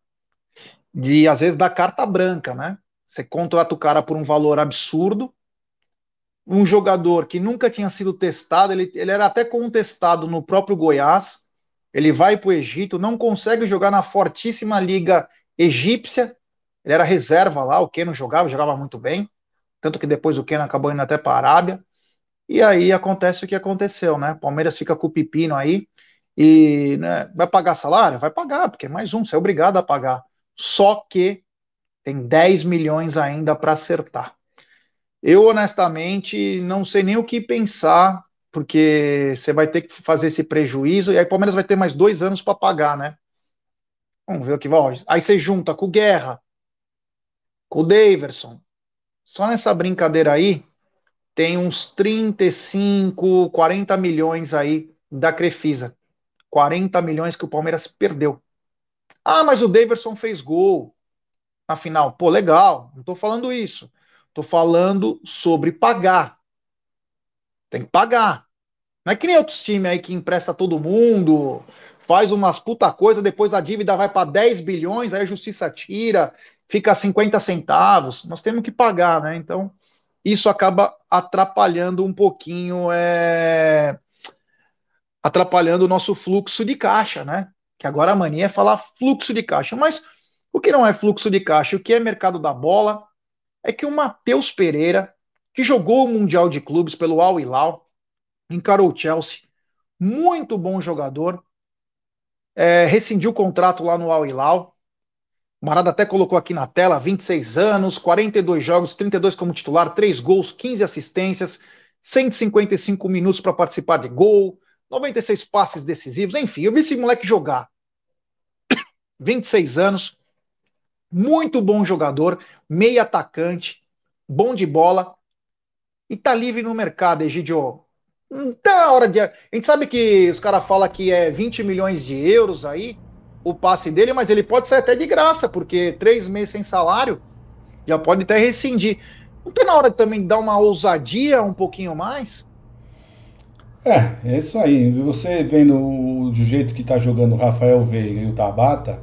de às vezes da carta branca, né? Você contrata o cara por um valor absurdo, um jogador que nunca tinha sido testado, ele, ele era até contestado no próprio Goiás, ele vai para o Egito, não consegue jogar na fortíssima liga egípcia. Ele era reserva lá, o Keno jogava, jogava muito bem. Tanto que depois o Keno acabou indo até para a Arábia. E aí acontece o que aconteceu, né? Palmeiras fica com o pepino aí. E né, vai pagar salário? Vai pagar, porque é mais um, você é obrigado a pagar. Só que tem 10 milhões ainda para acertar. Eu, honestamente, não sei nem o que pensar porque você vai ter que fazer esse prejuízo, e aí o Palmeiras vai ter mais dois anos para pagar, né? Vamos ver o que vai. Aí você junta com o Guerra, com o Daverson. Só nessa brincadeira aí, tem uns 35, 40 milhões aí da Crefisa. 40 milhões que o Palmeiras perdeu. Ah, mas o Daverson fez gol na final. Pô, legal, não estou falando isso. Estou falando sobre pagar. Tem que pagar. Não é que nem outros times aí que empresta todo mundo, faz umas puta coisa, depois a dívida vai para 10 bilhões, aí a justiça tira, fica 50 centavos. Nós temos que pagar, né? Então, isso acaba atrapalhando um pouquinho, é... atrapalhando o nosso fluxo de caixa, né? Que agora a mania é falar fluxo de caixa. Mas o que não é fluxo de caixa? O que é mercado da bola? é que o Matheus Pereira, que jogou o Mundial de Clubes pelo Al Hilal, encarou o Chelsea, muito bom jogador, é, rescindiu o contrato lá no Al Hilal. O Marada até colocou aqui na tela, 26 anos, 42 jogos, 32 como titular, 3 gols, 15 assistências, 155 minutos para participar de gol, 96 passes decisivos, enfim, eu vi esse moleque jogar. 26 anos, muito bom jogador, meio atacante, bom de bola, e tá livre no mercado, Egidio. Não tá na hora de. A gente sabe que os caras falam que é 20 milhões de euros aí, o passe dele, mas ele pode sair até de graça, porque três meses sem salário já pode até rescindir. Não tem na hora de também dar uma ousadia um pouquinho mais? É, é isso aí. Você vendo do jeito que está jogando o Rafael Veiga e o Tabata,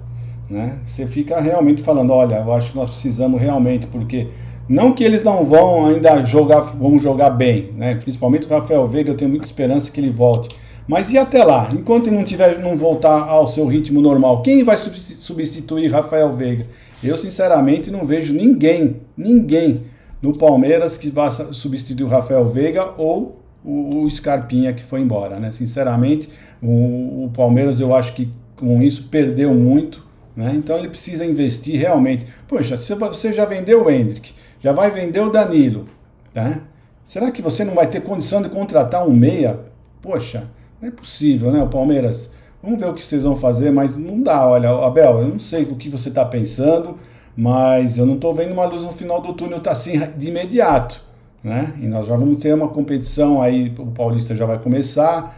né? Você fica realmente falando, olha, eu acho que nós precisamos realmente, porque não que eles não vão ainda jogar, vão jogar bem, né? Principalmente o Rafael Veiga, eu tenho muita esperança que ele volte. Mas e até lá? Enquanto não tiver, não voltar ao seu ritmo normal, quem vai substituir Rafael Veiga? Eu sinceramente não vejo ninguém, ninguém no Palmeiras que vá substituir o Rafael Veiga ou o, o Scarpinha que foi embora, né? Sinceramente, o, o, Palmeiras eu acho que com isso perdeu muito, né? Então ele precisa investir realmente. Poxa, você já vendeu o Hendrick, já vai vender o Danilo, né? Será que você não vai ter condição de contratar um meia? Poxa, não é possível, né? O Palmeiras. Vamos ver o que vocês vão fazer, mas não dá. Olha, Abel, eu não sei o que você está pensando, mas eu não estou vendo uma luz no final do túnel, tá assim de imediato né? E nós já vamos ter uma competição aí, o Paulista já vai começar.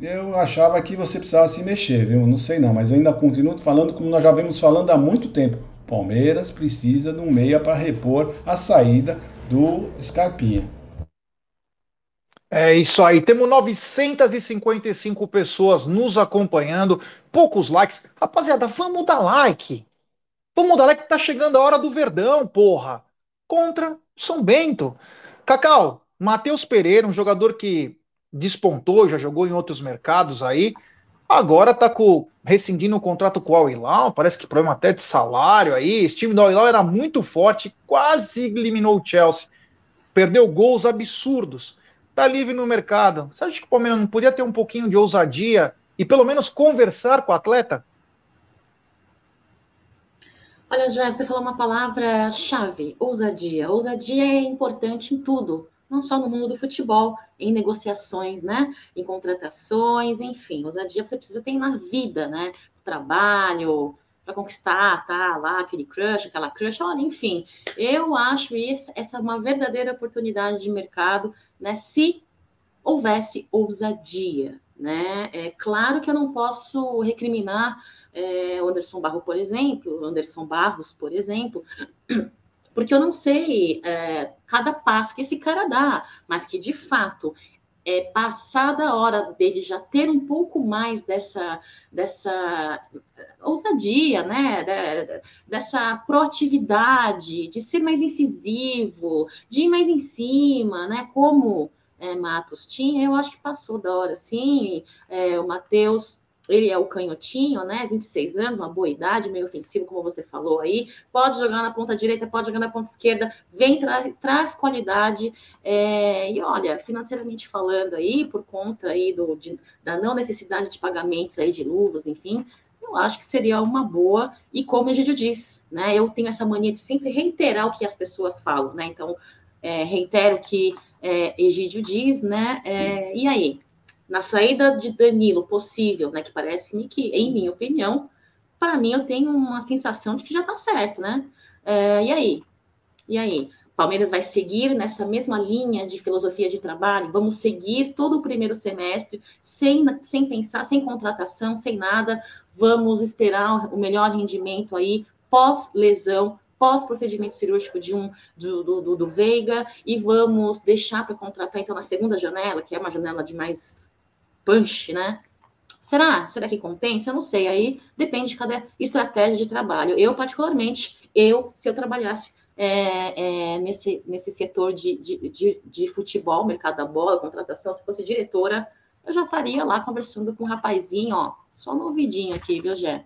Eu achava que você precisava se mexer, viu? Não sei não, mas eu ainda continuo falando como nós já vemos falando há muito tempo. Palmeiras precisa de um meia para repor a saída do Scarpinha. É isso aí, temos 955 pessoas nos acompanhando, poucos likes. Rapaziada, vamos dar like. Vamos dar like tá chegando a hora do Verdão, porra. Contra São Bento. Cacau, Matheus Pereira, um jogador que despontou, já jogou em outros mercados aí, agora tá com, rescindindo o contrato com o Al Hilal, parece que problema até de salário aí, esse time do Al Hilal era muito forte, quase eliminou o Chelsea, perdeu gols absurdos, tá livre no mercado. Você acha que o Palmeiras não podia ter um pouquinho de ousadia e pelo menos conversar com o atleta? Olha, Joé, você falou uma palavra-chave, ousadia. Ousadia é importante em tudo, não só no mundo do futebol, em negociações, né? Em contratações, enfim. Ousadia você precisa ter na vida, né? Trabalho, para conquistar, tá lá, aquele crush, aquela crush, olha, enfim. Eu acho isso, essa uma verdadeira oportunidade de mercado, né? Se houvesse ousadia, né? É claro que eu não posso recriminar é, Anderson Barro, por exemplo, Anderson Barros, por exemplo, porque eu não sei é, cada passo que esse cara dá, mas que de fato é passada a hora dele já ter um pouco mais dessa dessa ousadia, né, dessa proatividade, de ser mais incisivo, de ir mais em cima, né, como é, Matos tinha, eu acho que passou da hora, sim. É, o Matheus ele é o canhotinho, né? 26 anos, uma boa idade, meio ofensivo, como você falou aí. Pode jogar na ponta direita, pode jogar na ponta esquerda, vem, tra traz qualidade. É, e olha, financeiramente falando aí, por conta aí do, de, da não necessidade de pagamentos aí de luvas, enfim, eu acho que seria uma boa. E como o Egídio diz, né? Eu tenho essa mania de sempre reiterar o que as pessoas falam, né? Então, é, reitero o que é, Egídio diz, né? É, e aí? Na saída de Danilo possível, né? Que parece-me que, em minha opinião, para mim eu tenho uma sensação de que já está certo, né? É, e aí? E aí? Palmeiras vai seguir nessa mesma linha de filosofia de trabalho? Vamos seguir todo o primeiro semestre sem, sem pensar, sem contratação, sem nada. Vamos esperar o melhor rendimento aí pós-lesão, pós-procedimento cirúrgico de um do, do, do Veiga e vamos deixar para contratar então na segunda janela, que é uma janela de mais punch, né? Será? Será que compensa? Eu não sei. Aí depende de cada estratégia de trabalho. Eu, particularmente, eu, se eu trabalhasse é, é, nesse, nesse setor de, de, de, de, futebol, mercado da bola, contratação, se fosse diretora, eu já estaria lá conversando com um rapazinho, ó, só no ouvidinho aqui, viu, Gé?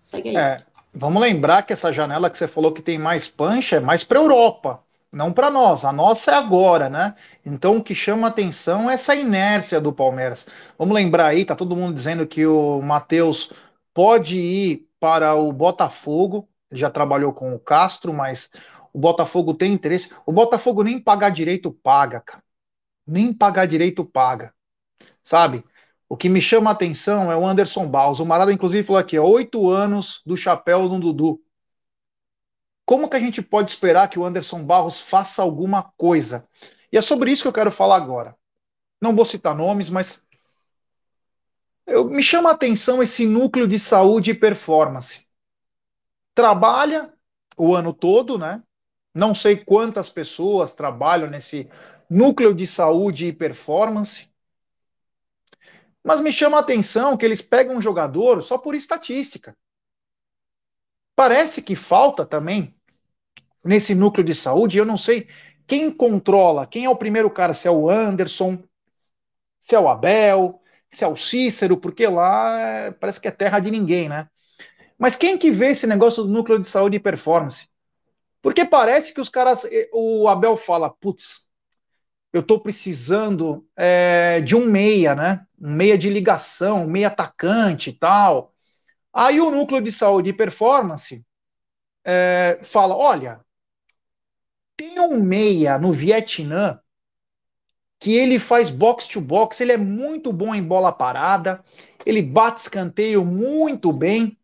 Segue aí. É, vamos lembrar que essa janela que você falou que tem mais pancha é mais para Europa, não para nós. A nossa é agora, né? Então o que chama atenção é essa inércia do Palmeiras. Vamos lembrar aí, tá todo mundo dizendo que o Matheus pode ir para o Botafogo. Ele já trabalhou com o Castro, mas o Botafogo tem interesse. O Botafogo nem pagar direito paga, cara. Nem pagar direito paga. Sabe? O que me chama atenção é o Anderson Barros. O Marada, inclusive, falou aqui: oito anos do chapéu no Dudu. Como que a gente pode esperar que o Anderson Barros faça alguma coisa? E é sobre isso que eu quero falar agora. Não vou citar nomes, mas eu, me chama a atenção esse núcleo de saúde e performance. Trabalha o ano todo, né? Não sei quantas pessoas trabalham nesse núcleo de saúde e performance. Mas me chama a atenção que eles pegam um jogador só por estatística. Parece que falta também nesse núcleo de saúde, eu não sei quem controla, quem é o primeiro cara, se é o Anderson, se é o Abel, se é o Cícero, porque lá é, parece que é terra de ninguém, né? Mas quem que vê esse negócio do núcleo de saúde e performance? Porque parece que os caras, eh, o Abel fala, putz, eu estou precisando é, de um meia, né? Um meia de ligação, um meia atacante e tal. Aí o núcleo de saúde e performance é, fala: olha, tem um meia no Vietnã que ele faz box to box, ele é muito bom em bola parada, ele bate escanteio muito bem,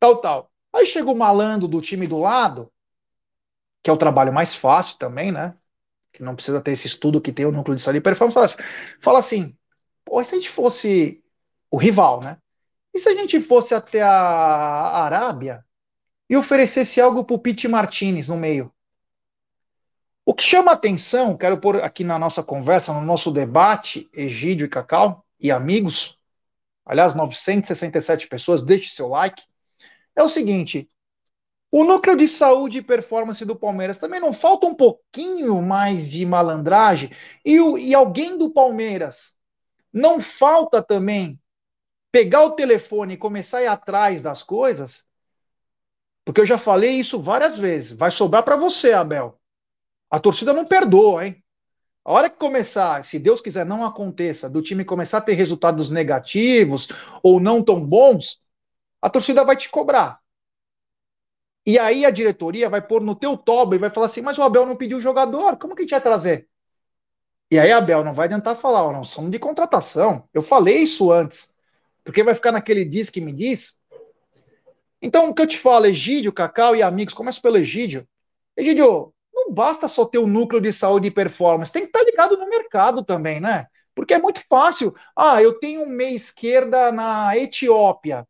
tal, tal. Aí chega o malandro do time do lado, que é o trabalho mais fácil também, né? que não precisa ter esse estudo que tem o núcleo de saúde e performance, fala assim, fala assim pô, se a gente fosse o rival, né? E se a gente fosse até a Arábia e oferecesse algo para o Pete Martinez no meio? O que chama atenção, quero pôr aqui na nossa conversa, no nosso debate, Egídio e Cacau e amigos, aliás, 967 pessoas, deixe seu like, é o seguinte: o núcleo de saúde e performance do Palmeiras também não falta um pouquinho mais de malandragem? E, o, e alguém do Palmeiras não falta também pegar o telefone e começar a ir atrás das coisas? Porque eu já falei isso várias vezes. Vai sobrar para você, Abel. A torcida não perdoa, hein? A hora que começar, se Deus quiser não aconteça, do time começar a ter resultados negativos ou não tão bons, a torcida vai te cobrar. E aí a diretoria vai pôr no teu toba e vai falar assim, mas o Abel não pediu jogador, como que a gente vai trazer? E aí, Abel, não vai tentar falar, não somos de contratação. Eu falei isso antes. Porque vai ficar naquele diz que me diz. Então, o que eu te falo, Egídio, Cacau e amigos, começa pelo Egídio. Egídio, não basta só ter o um núcleo de saúde e performance, tem que estar ligado no mercado também, né? Porque é muito fácil. Ah, eu tenho um meia esquerda na Etiópia.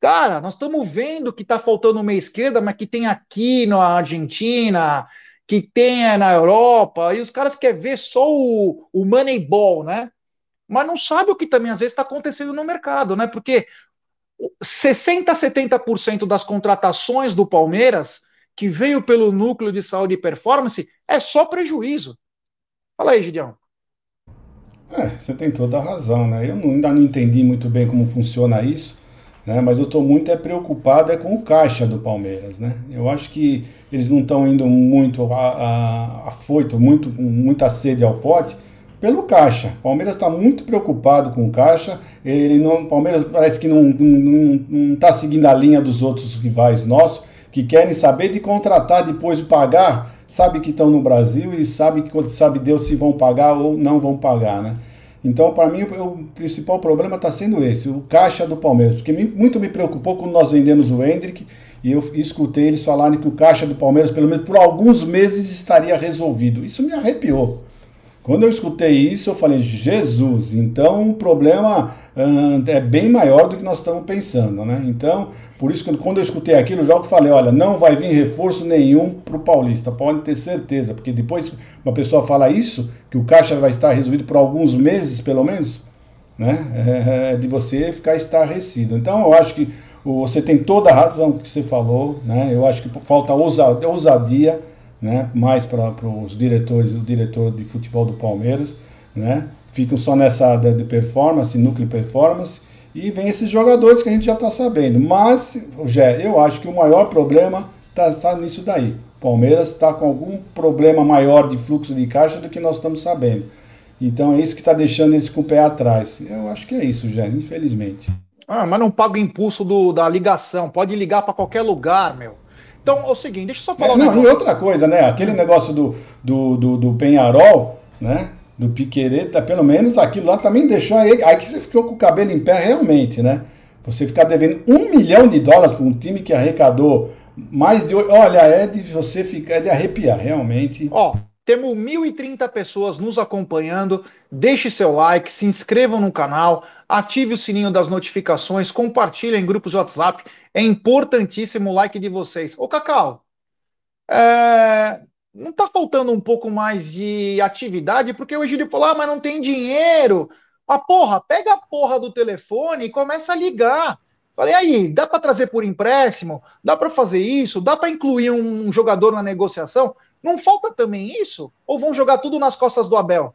Cara, nós estamos vendo que está faltando uma esquerda, mas que tem aqui na Argentina, que tem na Europa, e os caras querem ver só o, o Moneyball, né? Mas não sabe o que também às vezes está acontecendo no mercado, né? Porque 60, 70% das contratações do Palmeiras, que veio pelo núcleo de saúde e performance, é só prejuízo. Fala aí, Gideão. É, você tem toda a razão, né? Eu não, ainda não entendi muito bem como funciona isso né? Mas eu estou muito é, preocupado é com o caixa do Palmeiras, né? Eu acho que eles não estão indo muito afoito, muito, com muita sede ao pote, pelo caixa. O Palmeiras está muito preocupado com o caixa. Ele não, Palmeiras parece que não está seguindo a linha dos outros rivais nossos, que querem saber de contratar depois de pagar, sabe que estão no Brasil e sabe que sabe Deus se vão pagar ou não vão pagar, né? Então, para mim, o, principal problema está sendo esse, o caixa do Palmeiras. Porque muito me preocupou quando nós vendemos o Hendrick e eu escutei eles falarem que o caixa do Palmeiras, pelo menos por alguns meses, estaria resolvido. Isso me arrepiou. Quando eu escutei isso, eu falei, Jesus, então o problema uh, é bem maior do que nós estamos pensando, né? Então, por isso que quando eu escutei aquilo, já falei, olha, não vai vir reforço nenhum para o Paulista, pode ter certeza, porque depois uma pessoa fala isso, que o caixa vai estar resolvido por alguns meses, pelo menos, né? É, é de você ficar estarrecido. Então, eu acho que você tem toda a razão que você falou, né? Eu acho que falta ousadia né? mais para os diretores, o diretor de futebol do Palmeiras, né? ficam só nessa de performance, núcleo performance, E vem esses jogadores que a gente já está sabendo. Mas, Jé, eu acho que o maior problema está tá nisso daí. Palmeiras está com algum problema maior de fluxo de caixa do que nós estamos sabendo. Então é isso que está deixando eles com o pé atrás. Eu acho que é isso, Jé, infelizmente. Ah, mas não paga o impulso do, da ligação. Pode ligar para qualquer lugar, meu. Então, é o seguinte, deixa eu só falar. É, não, um e outra coisa, né? Aquele negócio do, do, do, do Penharol, né? Do Piquereta, pelo menos aquilo lá também deixou aí. Aí que você ficou com o cabelo em pé realmente, né? Você ficar devendo um milhão de dólares para um time que arrecadou mais de. Olha, é de você ficar, é de arrepiar, realmente. Ó, temos 1.030 pessoas nos acompanhando. Deixe seu like, se inscrevam no canal, ative o sininho das notificações, compartilhe em grupos de WhatsApp. É importantíssimo o like de vocês. Ô, Cacau, é... não tá faltando um pouco mais de atividade? Porque o Egídio falou, ah, mas não tem dinheiro. Ah, porra, pega a porra do telefone e começa a ligar. Falei, aí, dá para trazer por empréstimo? Dá para fazer isso? Dá para incluir um jogador na negociação? Não falta também isso? Ou vão jogar tudo nas costas do Abel?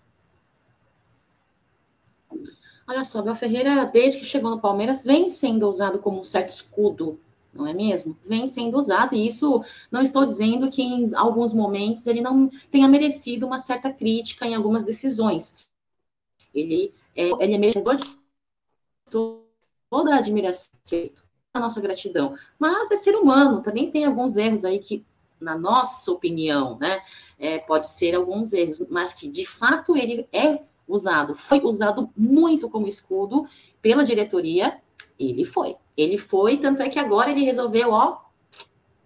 Olha só, Abel Ferreira, desde que chegou no Palmeiras, vem sendo usado como um certo escudo, não é mesmo? Vem sendo usado, e isso não estou dizendo que em alguns momentos ele não tenha merecido uma certa crítica em algumas decisões. Ele é, ele é merecedor de toda a admiração, a nossa gratidão. Mas é ser humano, também tem alguns erros aí que, na nossa opinião, né, é, pode ser alguns erros, mas que de fato ele é usado, foi usado muito como escudo pela diretoria, ele foi. Ele foi, tanto é que agora ele resolveu, ó,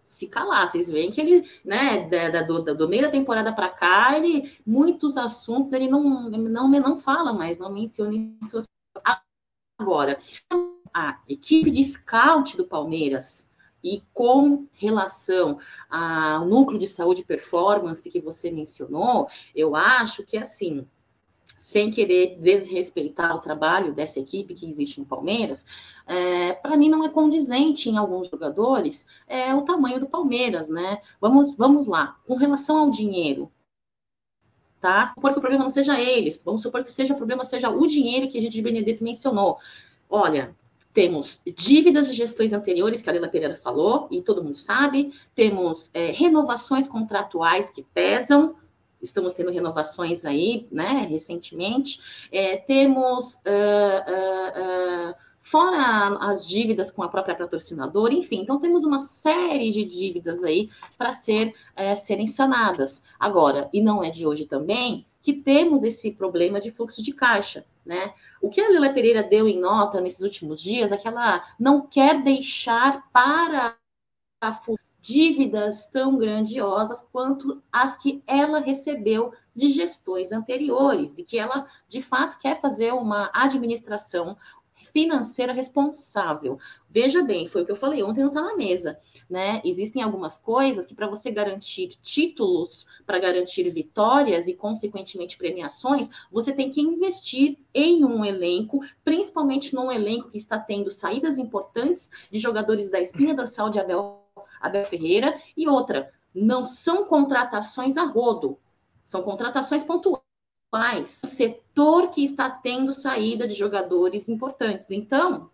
se calar. Vocês veem que ele, né, da, do, do, meio da temporada para cá, ele, muitos assuntos ele não, não, não fala mais, não menciona em suas. Agora, a equipe de scout do Palmeiras e com relação ao núcleo de saúde e performance que você mencionou, eu acho que assim, sem querer desrespeitar o trabalho dessa equipe que existe no Palmeiras, é, para mim não é condizente em alguns jogadores é, o tamanho do Palmeiras, né? Vamos, vamos lá. Com relação ao dinheiro, tá? Porque o problema não seja eles, vamos supor que seja o problema seja o dinheiro que a gente Benedetto mencionou. Olha, temos dívidas de gestões anteriores, que a Leila Pereira falou, e todo mundo sabe, temos é, renovações contratuais que pesam, estamos tendo renovações aí, né, recentemente, é, temos, uh, uh, uh, fora as dívidas com a própria patrocinadora, enfim, então temos uma série de dívidas aí para ser, é, serem sanadas. Agora, e não é de hoje também, que temos esse problema de fluxo de caixa. Né? O que a Lila Pereira deu em nota nesses últimos dias é que ela não quer deixar para a dívidas tão grandiosas quanto as que ela recebeu de gestões anteriores e que ela de fato quer fazer uma administração financeira responsável. Veja bem, foi o que eu falei ontem, não está na mesa, né? Existem algumas coisas que para você garantir títulos, para garantir vitórias e consequentemente premiações, você tem que investir em um elenco, principalmente num elenco que está tendo saídas importantes de jogadores da espinha dorsal de Abel, Abel Ferreira e outra, não são contratações a rodo, são contratações pontuais mais o setor que está tendo saída de jogadores importantes. Então,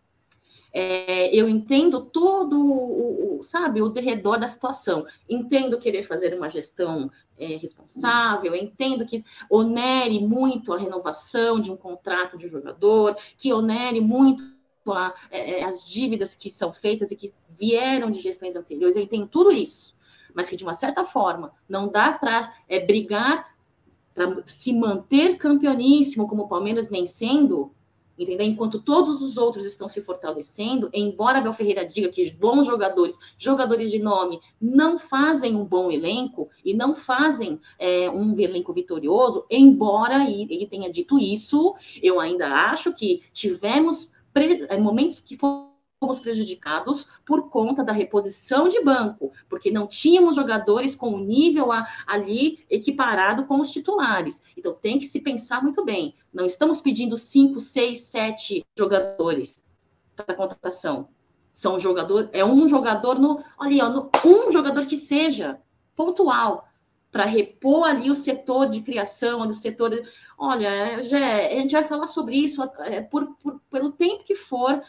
é, eu entendo todo o, o, sabe, o derredor da situação. Entendo querer fazer uma gestão é, responsável, entendo que onere muito a renovação de um contrato de jogador, que onere muito a, é, é, as dívidas que são feitas e que vieram de gestões anteriores. Eu entendo tudo isso. Mas que, de uma certa forma, não dá para é, brigar para se manter campeoníssimo como o Palmeiras vem sendo, entendeu? Enquanto todos os outros estão se fortalecendo, embora Abel Ferreira diga que bons jogadores, jogadores de nome, não fazem um bom elenco e não fazem é, um elenco vitorioso, embora ele tenha dito isso, eu ainda acho que tivemos momentos que fomos prejudicados por conta da reposição de banco, porque não tínhamos jogadores com o nível a, ali equiparado com os titulares. Então tem que se pensar muito bem. Não estamos pedindo cinco, seis, sete jogadores para contratação. São jogador, é um jogador no, olha, no, um jogador que seja pontual para repor ali o setor de criação, o setor. Olha, já, a gente vai falar sobre isso é, por, por pelo tempo que for.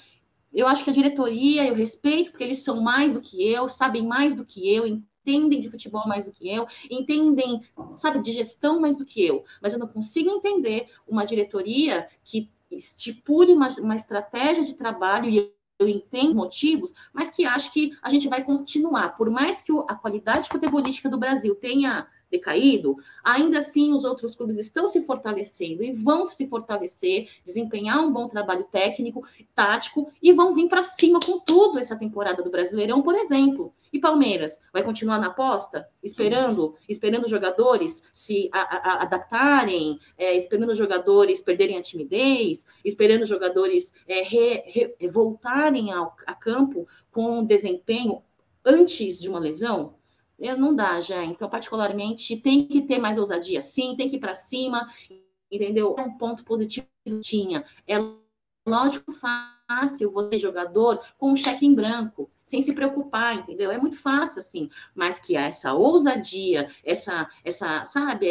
Eu acho que a diretoria, eu respeito, porque eles são mais do que eu, sabem mais do que eu, entendem de futebol mais do que eu, entendem, sabe, de gestão mais do que eu. Mas eu não consigo entender uma diretoria que estipule uma, uma estratégia de trabalho e eu entendo motivos, mas que acho que a gente vai continuar. Por mais que a qualidade futebolística do Brasil tenha decaído, ainda assim os outros clubes estão se fortalecendo e vão se fortalecer, desempenhar um bom trabalho técnico, tático e vão vir para cima com tudo essa temporada do Brasileirão, por exemplo. E Palmeiras vai continuar na aposta, esperando, esperando os jogadores se a, a, adaptarem, é, esperando os jogadores perderem a timidez, esperando os jogadores é, re, re, voltarem ao, a campo com um desempenho antes de uma lesão? Não dá já. Então, particularmente, tem que ter mais ousadia, sim, tem que ir para cima, entendeu? Um ponto positivo tinha. É lógico fácil você jogador com um cheque em branco, sem se preocupar, entendeu? É muito fácil assim, mas que essa ousadia, essa, essa, sabe,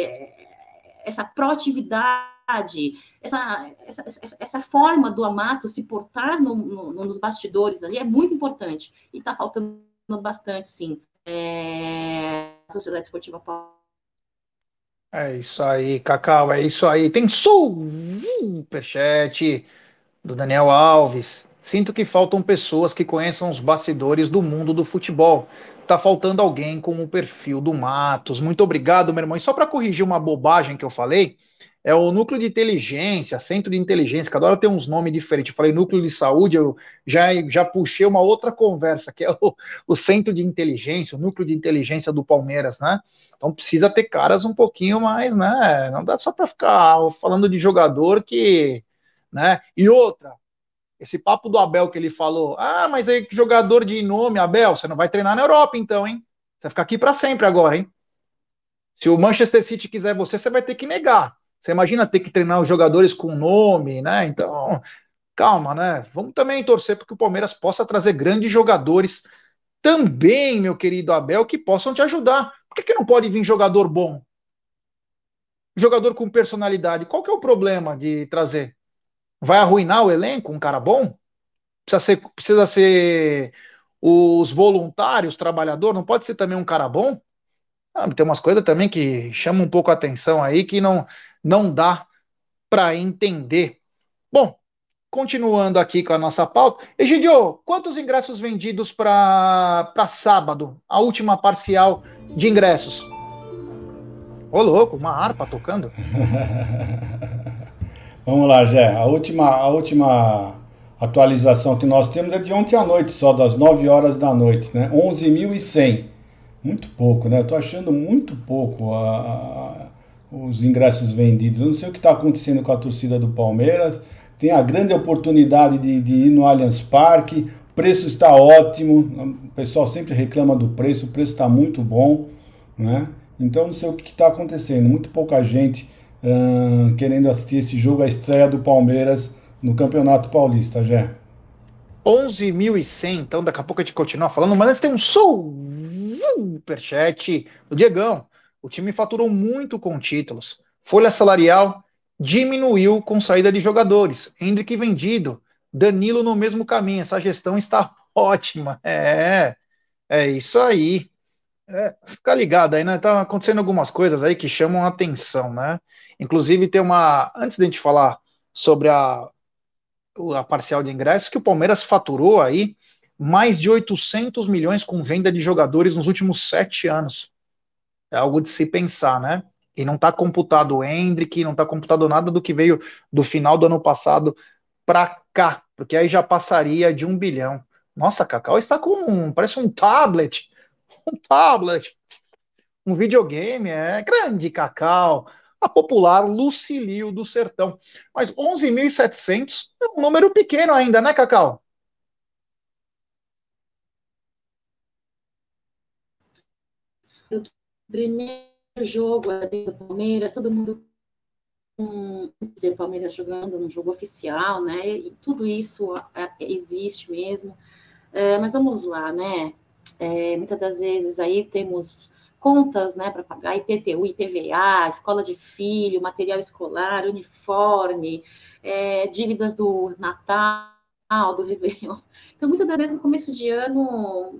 essa proatividade, essa, essa, essa, forma do Amato se portar no, no, nos bastidores ali é muito importante. E está faltando bastante, sim é, Sociedade Esportiva Paulo. É isso aí, Cacau, é isso aí. Tem superchat do Daniel Alves. Sinto que faltam pessoas que conheçam os bastidores do mundo do futebol. Tá faltando alguém com o perfil do Matos. Muito obrigado, meu irmão. E só para corrigir uma bobagem que eu falei, é o núcleo de inteligência, centro de inteligência, cada hora tem uns nomes diferentes. Eu falei núcleo de saúde, eu já, já puxei uma outra conversa, que é o, o centro de inteligência, o núcleo de inteligência do Palmeiras, né? Então precisa ter caras um pouquinho mais, né? Não dá só para ficar falando de jogador que, né? E outra, esse papo do Abel que ele falou, ah, mas aí jogador de nome, Abel, você não vai treinar na Europa então, hein? Você vai ficar aqui para sempre agora, hein? Se o Manchester City quiser você, você vai ter que negar. Você imagina ter que treinar os jogadores com nome, né? Então, calma, né? Vamos também torcer para que o Palmeiras possa trazer grandes jogadores também, meu querido Abel, que possam te ajudar. Por que, que não pode vir jogador bom? Jogador com personalidade. Qual que é o problema de trazer? Vai arruinar o elenco, um cara bom? Precisa ser, precisa ser os voluntários, trabalhador, não pode ser também um cara bom? Ah, tem umas coisas também que chamam um pouco a atenção aí que não não dá para entender. Bom, continuando aqui com a nossa pauta. Egidio, quantos ingressos vendidos para sábado, a última parcial de ingressos? Ô, louco, uma harpa tocando. Vamos lá, Jé. A última, a última atualização que nós temos é de ontem à noite, só das 9 horas da noite, né? 11.100. Muito pouco, né? Eu tô achando muito pouco a, os ingressos vendidos. Eu não sei o que está acontecendo com a torcida do Palmeiras. Tem a grande oportunidade de, de ir no Allianz Parque. O preço está ótimo. O pessoal sempre reclama do preço. O preço está muito bom, né? Então não sei o que está acontecendo. Muito pouca gente querendo assistir esse jogo, a estreia do Palmeiras no Campeonato Paulista, já. 11.100, então daqui a pouco a gente continua falando, mas tem um superchat do Diegão. O time faturou muito com títulos. Folha salarial diminuiu com saída de jogadores. Hendrick vendido. Danilo no mesmo caminho. Essa gestão está ótima. É, é isso aí. É, fica ligado aí, né? Tá acontecendo algumas coisas aí que chamam a atenção, né? Inclusive tem uma. Antes de a gente falar sobre a, a parcial de ingressos, que o Palmeiras faturou aí mais de 800 milhões com venda de jogadores nos últimos sete anos é algo de se pensar, né? E não está computado o Hendrick, não está computado nada do que veio do final do ano passado para cá, porque aí já passaria de um bilhão. Nossa, Cacau está com um, parece um tablet, um tablet, um videogame, é grande, Cacau. A popular Lucilio do Sertão. Mas 11.700 é um número pequeno ainda, né, Cacau? Primeiro jogo do Palmeiras, todo mundo vê o Palmeiras jogando no jogo oficial, né? E tudo isso existe mesmo. É, mas vamos lá, né? É, muitas das vezes aí temos contas, né, para pagar IPTU, IPVA, escola de filho, material escolar, uniforme, é, dívidas do Natal, do Réveillon. Então, muitas das vezes, no começo de ano,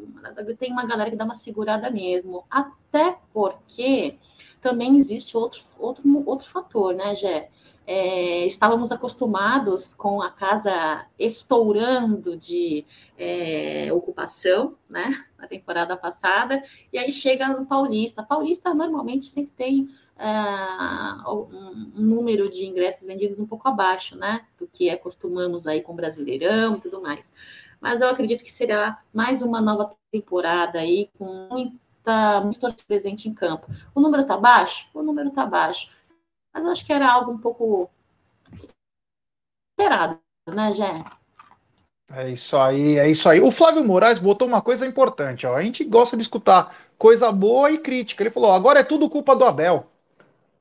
tem uma galera que dá uma segurada mesmo. Até porque também existe outro, outro, outro fator, né, Gé? É, estávamos acostumados com a casa estourando de é, ocupação, né, na temporada passada, e aí chega no Paulista. Paulista normalmente sempre tem é, um, número de ingressos vendidos um pouco abaixo, né, do que acostumamos aí com Brasileirão e tudo mais. Mas eu acredito que será mais uma nova temporada aí com muita, muito torcida presente em campo. O número está baixo? O número está baixo mas acho que era algo um pouco esperado, né, Jé? É isso aí, é isso aí. O Flávio Moraes botou uma coisa importante, ó. A gente gosta de escutar coisa boa e crítica. Ele falou: agora é tudo culpa do Abel.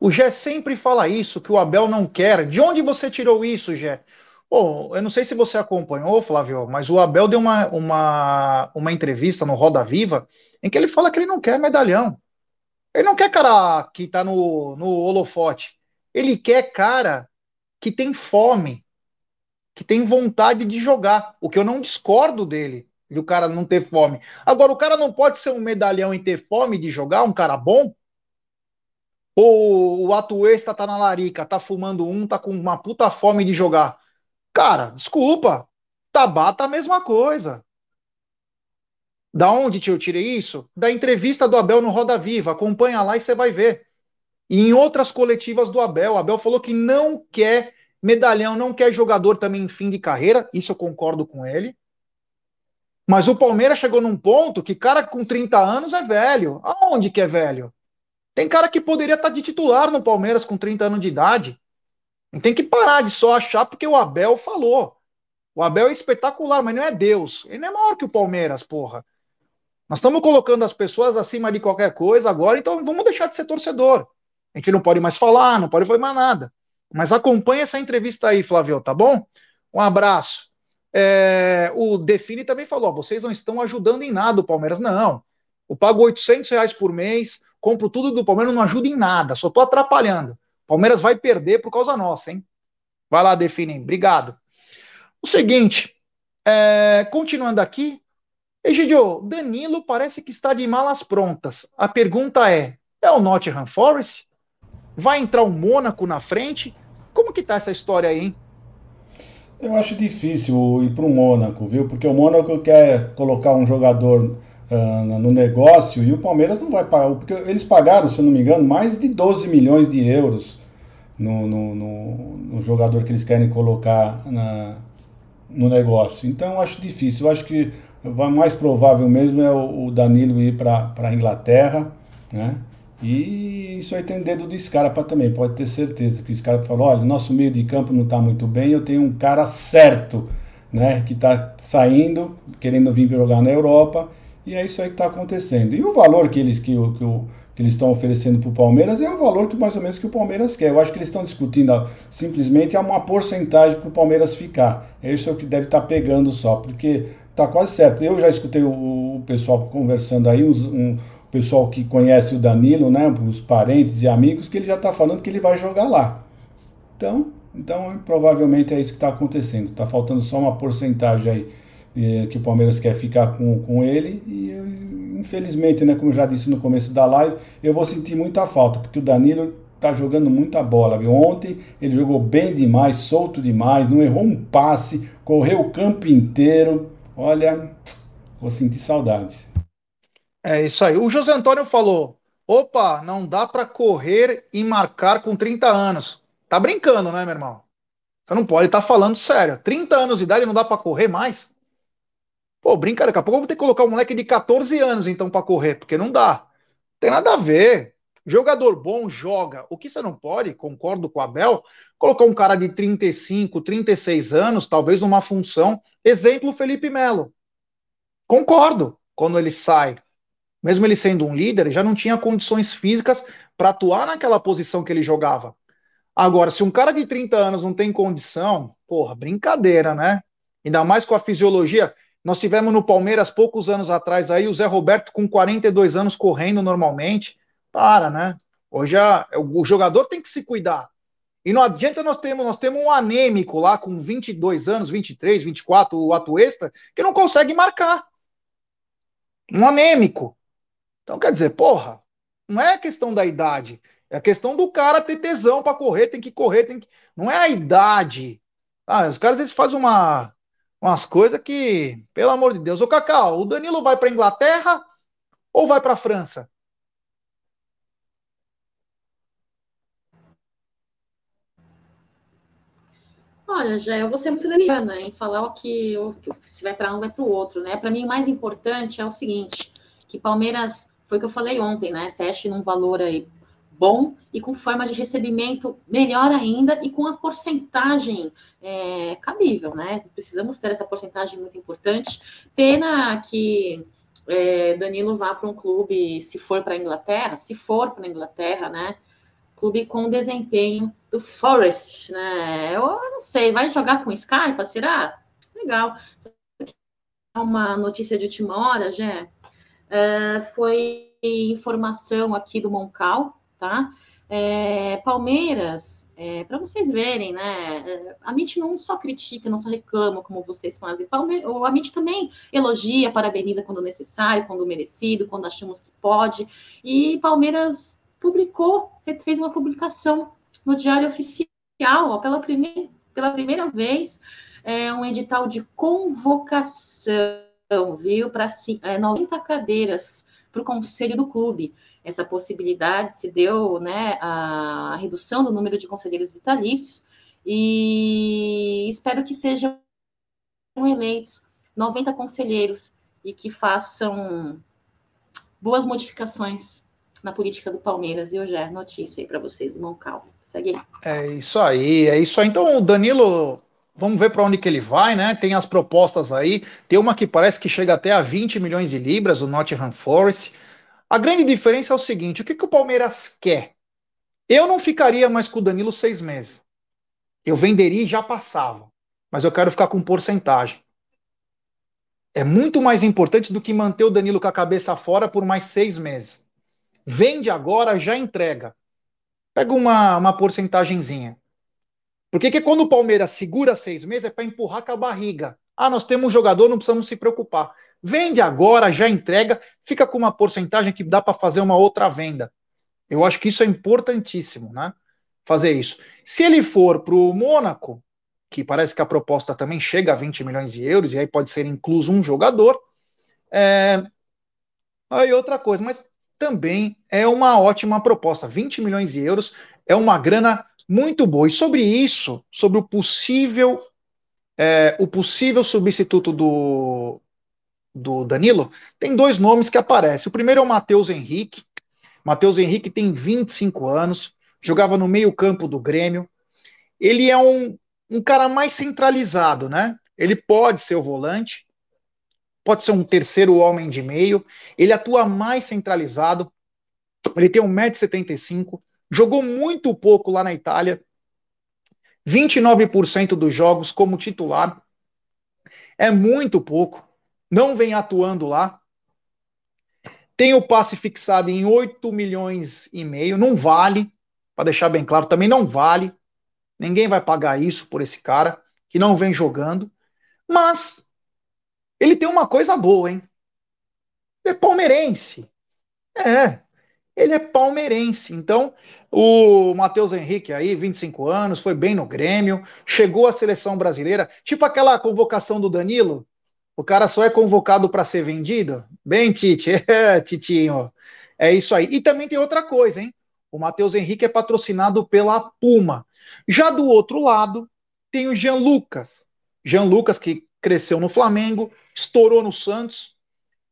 O Gé sempre fala isso, que o Abel não quer. De onde você tirou isso, Gé? Bom, eu não sei se você acompanhou, Flávio, mas o Abel deu uma, uma, uma entrevista no Roda Viva em que ele fala que ele não quer medalhão. Ele não quer cara que tá no, no holofote. Ele quer cara que tem fome, que tem vontade de jogar, o que eu não discordo dele, de o cara não ter fome. Agora, o cara não pode ser um medalhão e ter fome de jogar, um cara bom? Ou o atuesta tá na larica, tá fumando um, tá com uma puta fome de jogar? Cara, desculpa, Tabata a mesma coisa. Da onde eu tirei isso? Da entrevista do Abel no Roda Viva. Acompanha lá e você vai ver. E em outras coletivas do Abel, Abel falou que não quer medalhão, não quer jogador também em fim de carreira, isso eu concordo com ele. Mas o Palmeiras chegou num ponto que cara com 30 anos é velho. Aonde que é velho? Tem cara que poderia estar de titular no Palmeiras com 30 anos de idade. E tem que parar de só achar porque o Abel falou. O Abel é espetacular, mas não é Deus. Ele não é maior que o Palmeiras, porra. Nós estamos colocando as pessoas acima de qualquer coisa agora, então vamos deixar de ser torcedor. A gente não pode mais falar, não pode falar mais nada. Mas acompanhe essa entrevista aí, Flávio, tá bom? Um abraço. É, o Define também falou: vocês não estão ajudando em nada o Palmeiras. Não. Eu pago 800 reais por mês, compro tudo do Palmeiras, não ajuda em nada, só estou atrapalhando. Palmeiras vai perder por causa nossa, hein? Vai lá, Define. Obrigado. O seguinte, é, continuando aqui, Egidio, Danilo parece que está de malas prontas. A pergunta é: é o Nottingham Forest? Vai entrar o Mônaco na frente? Como que tá essa história aí, hein? Eu acho difícil ir para o Mônaco, viu? Porque o Mônaco quer colocar um jogador uh, no negócio e o Palmeiras não vai pagar. Porque eles pagaram, se eu não me engano, mais de 12 milhões de euros no, no, no, no jogador que eles querem colocar na, no negócio. Então eu acho difícil. Eu acho que o mais provável mesmo é o, o Danilo ir para a Inglaterra, né? E isso aí tem dedo do Scarpa também, pode ter certeza que o Scarpa falou, olha, nosso meio de campo não está muito bem, eu tenho um cara certo, né, que está saindo, querendo vir jogar na Europa, e é isso aí que está acontecendo. E o valor que eles que, que, que eles estão oferecendo para o Palmeiras é o valor que mais ou menos que o Palmeiras quer. Eu acho que eles estão discutindo simplesmente uma porcentagem para o Palmeiras ficar. É isso que deve estar tá pegando só, porque está quase certo. Eu já escutei o, o pessoal conversando aí, uns, um, pessoal que conhece o Danilo, né, os parentes e amigos, que ele já está falando que ele vai jogar lá. Então, então provavelmente é isso que está acontecendo. Está faltando só uma porcentagem aí que o Palmeiras quer ficar com, com ele e eu, infelizmente, né, como eu já disse no começo da live, eu vou sentir muita falta, porque o Danilo está jogando muita bola. Viu? Ontem ele jogou bem demais, solto demais, não errou um passe, correu o campo inteiro. Olha, vou sentir saudades. É isso aí. O José Antônio falou: opa, não dá para correr e marcar com 30 anos. Tá brincando, né, meu irmão? Você não pode estar tá falando sério. 30 anos de idade não dá para correr mais? Pô, brinca, daqui a pouco eu vou ter que colocar um moleque de 14 anos então para correr, porque não dá. Tem nada a ver. Jogador bom joga. O que você não pode, concordo com o Abel, colocar um cara de 35, 36 anos, talvez numa função. Exemplo, Felipe Melo. Concordo. Quando ele sai mesmo ele sendo um líder, já não tinha condições físicas para atuar naquela posição que ele jogava. Agora, se um cara de 30 anos não tem condição, porra, brincadeira, né? Ainda mais com a fisiologia. Nós tivemos no Palmeiras poucos anos atrás aí o Zé Roberto com 42 anos correndo normalmente. Para, né? Hoje a, o jogador tem que se cuidar. E não adianta nós temos, nós temos um anêmico lá com 22 anos, 23, 24, o Atuesta, que não consegue marcar. Um anêmico. Então quer dizer, porra, não é questão da idade, é a questão do cara ter tesão para correr, tem que correr, tem que... não é a idade. Ah, os caras eles fazem uma umas coisas que, pelo amor de Deus, o Cacau, o Danilo vai para Inglaterra ou vai para França? Olha, já eu vou ser muito liana em falar o que, o, se vai para um, vai para o outro, né? Para mim, o mais importante é o seguinte: que Palmeiras, foi o que eu falei ontem, né? Feche num valor aí bom e com forma de recebimento melhor ainda e com a porcentagem é, cabível, né? Precisamos ter essa porcentagem muito importante. Pena que é, Danilo vá para um clube, se for para a Inglaterra, se for para a Inglaterra, né? Clube com desempenho do Forest, né? Eu não sei, vai jogar com Scarpa, será? Legal. Uma notícia de última hora, já é, foi informação aqui do Moncal, tá? É, Palmeiras, é, para vocês verem, né? A MIT não só critica, não só reclama como vocês fazem. Palmeiras, a MIT também elogia, parabeniza quando necessário, quando merecido, quando achamos que pode. E Palmeiras publicou, fez uma publicação no Diário Oficial, ó, pela, primeira, pela primeira vez, é, um edital de convocação, viu, para é, 90 cadeiras para o conselho do clube essa possibilidade, se deu né, a redução do número de conselheiros vitalícios, e espero que sejam eleitos 90 conselheiros e que façam boas modificações na política do Palmeiras. E eu já notícia aí para vocês do Moncal. Segue aí. É isso aí, é isso aí. Então, Danilo, vamos ver para onde que ele vai, né? Tem as propostas aí. Tem uma que parece que chega até a 20 milhões de libras, o Nottingham Forest. A grande diferença é o seguinte: o que, que o Palmeiras quer? Eu não ficaria mais com o Danilo seis meses. Eu venderia e já passava. Mas eu quero ficar com porcentagem. É muito mais importante do que manter o Danilo com a cabeça fora por mais seis meses. Vende agora, já entrega. Pega uma, uma porcentagemzinha. Porque que quando o Palmeiras segura seis meses é para empurrar com a barriga. Ah, nós temos um jogador, não precisamos se preocupar. Vende agora, já entrega, fica com uma porcentagem que dá para fazer uma outra venda. Eu acho que isso é importantíssimo, né? Fazer isso. Se ele for para o Mônaco, que parece que a proposta também chega a 20 milhões de euros, e aí pode ser incluso um jogador. É... Aí outra coisa, mas também é uma ótima proposta. 20 milhões de euros é uma grana muito boa. E sobre isso, sobre o possível, é, o possível substituto do, do Danilo, tem dois nomes que aparecem. O primeiro é o Matheus Henrique. Matheus Henrique tem 25 anos, jogava no meio-campo do Grêmio. Ele é um, um cara mais centralizado, né? Ele pode ser o volante, pode ser um terceiro homem de meio. Ele atua mais centralizado. Ele tem 1,75m, jogou muito pouco lá na Itália. 29% dos jogos como titular. É muito pouco não vem atuando lá. Tem o passe fixado em 8 milhões e meio, não vale, para deixar bem claro, também não vale. Ninguém vai pagar isso por esse cara que não vem jogando. Mas ele tem uma coisa boa, hein? Ele é palmeirense. É, ele é palmeirense. Então, o Matheus Henrique aí, 25 anos, foi bem no Grêmio, chegou à seleção brasileira, tipo aquela convocação do Danilo, o cara só é convocado para ser vendido? Bem, Tite, é, Titinho. É isso aí. E também tem outra coisa, hein? O Matheus Henrique é patrocinado pela Puma. Já do outro lado, tem o Jean Lucas. Jean Lucas, que cresceu no Flamengo, estourou no Santos,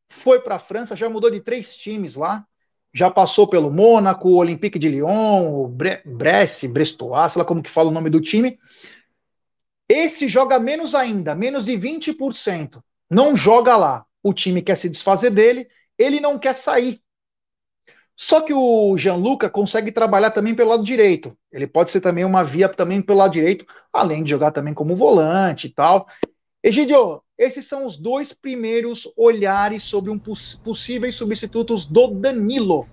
foi para a França, já mudou de três times lá. Já passou pelo Mônaco, o Olympique de Lyon, o Bre Brest, Brestois, sei lá como que fala o nome do time. Esse joga menos ainda, menos de 20% não joga lá. O time quer se desfazer dele, ele não quer sair. Só que o Gianluca consegue trabalhar também pelo lado direito. Ele pode ser também uma via também pelo lado direito, além de jogar também como volante e tal. Egidio, esses são os dois primeiros olhares sobre um poss possíveis substitutos do Danilo.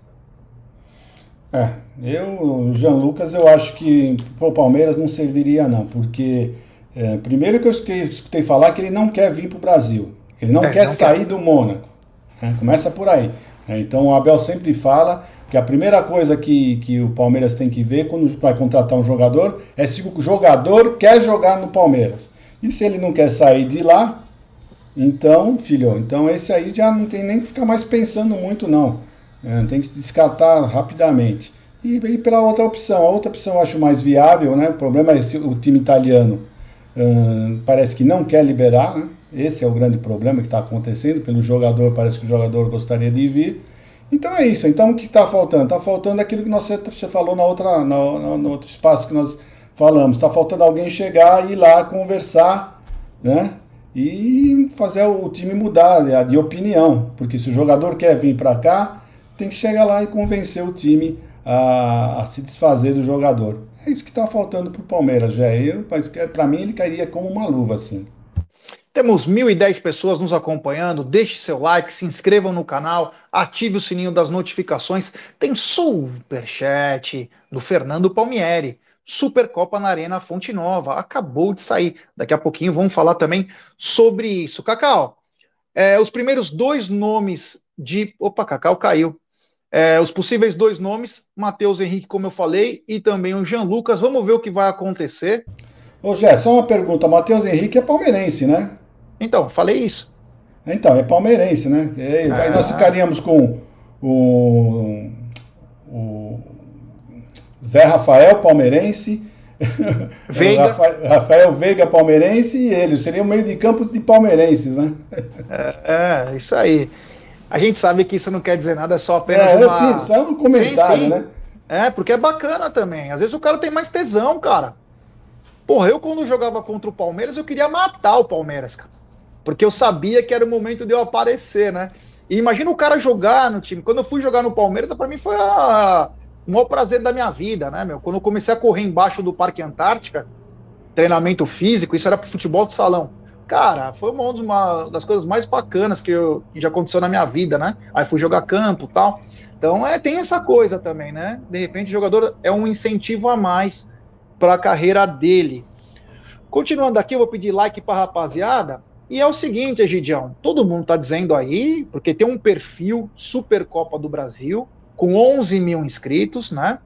É, eu, Jean Lucas, eu acho que o Palmeiras não serviria não, porque é, primeiro que eu escutei, falar que ele não quer vir para o Brasil, ele não é, quer não sair quer. do Mônaco, né? começa por aí. Né? Então o Abel sempre fala que a primeira coisa que, que o Palmeiras tem que ver quando vai contratar um jogador é se o jogador quer jogar no Palmeiras. E se ele não quer sair de lá, então, filho, então esse aí já não tem nem que ficar mais pensando muito, não. É, tem que descartar rapidamente. E, e pela outra opção, a outra opção eu acho mais viável, né? O problema é se o time italiano parece que não quer liberar, né? Esse é o grande problema que está acontecendo. Pelo jogador, parece que o jogador gostaria de vir. Então é isso. Então o que está faltando? Está faltando aquilo que você falou na outra, no, outro espaço que nós falamos. Está faltando alguém chegar e ir lá conversar, né? E fazer o time mudar de opinião. Porque se o jogador quer vir para cá, tem que chegar lá e convencer o time a, a se desfazer do jogador. É isso que está faltando para o Palmeiras, já. Para mim, ele cairia como uma luva, assim. Temos 1.010 pessoas nos acompanhando. Deixe seu like, se inscrevam no canal, ative o sininho das notificações. Tem superchat do Fernando Palmieri. Supercopa na Arena Fonte Nova. Acabou de sair. Daqui a pouquinho vamos falar também sobre isso. Cacau, é, os primeiros dois nomes de. Opa, Cacau caiu. É, os possíveis dois nomes, Matheus Henrique, como eu falei, e também o Jean Lucas. Vamos ver o que vai acontecer. Ô, Jé, só uma pergunta. Matheus Henrique é palmeirense, né? Então, falei isso. Então, é palmeirense, né? É, ah. Aí nós ficaríamos com o, o Zé Rafael, palmeirense. Veiga. Rafael Veiga, palmeirense, e ele. Seria o meio de campo de palmeirenses, né? É, é, isso aí. A gente sabe que isso não quer dizer nada, é só apenas é, uma... Sim, só um comentário, sim, sim. né? É, porque é bacana também. Às vezes o cara tem mais tesão, cara. Porra, eu quando jogava contra o Palmeiras, eu queria matar o Palmeiras, cara porque eu sabia que era o momento de eu aparecer, né? E imagina o cara jogar no time. Quando eu fui jogar no Palmeiras, para mim foi a, o maior prazer da minha vida, né, meu? Quando eu comecei a correr embaixo do Parque Antártica, treinamento físico, isso era pro futebol de salão. Cara, foi uma, uma das coisas mais bacanas que, eu, que já aconteceu na minha vida, né? Aí fui jogar campo tal. Então, é, tem essa coisa também, né? De repente, o jogador é um incentivo a mais para a carreira dele. Continuando aqui, eu vou pedir like para rapaziada. E é o seguinte, Egidião, todo mundo está dizendo aí, porque tem um perfil Supercopa do Brasil, com 11 mil inscritos, né?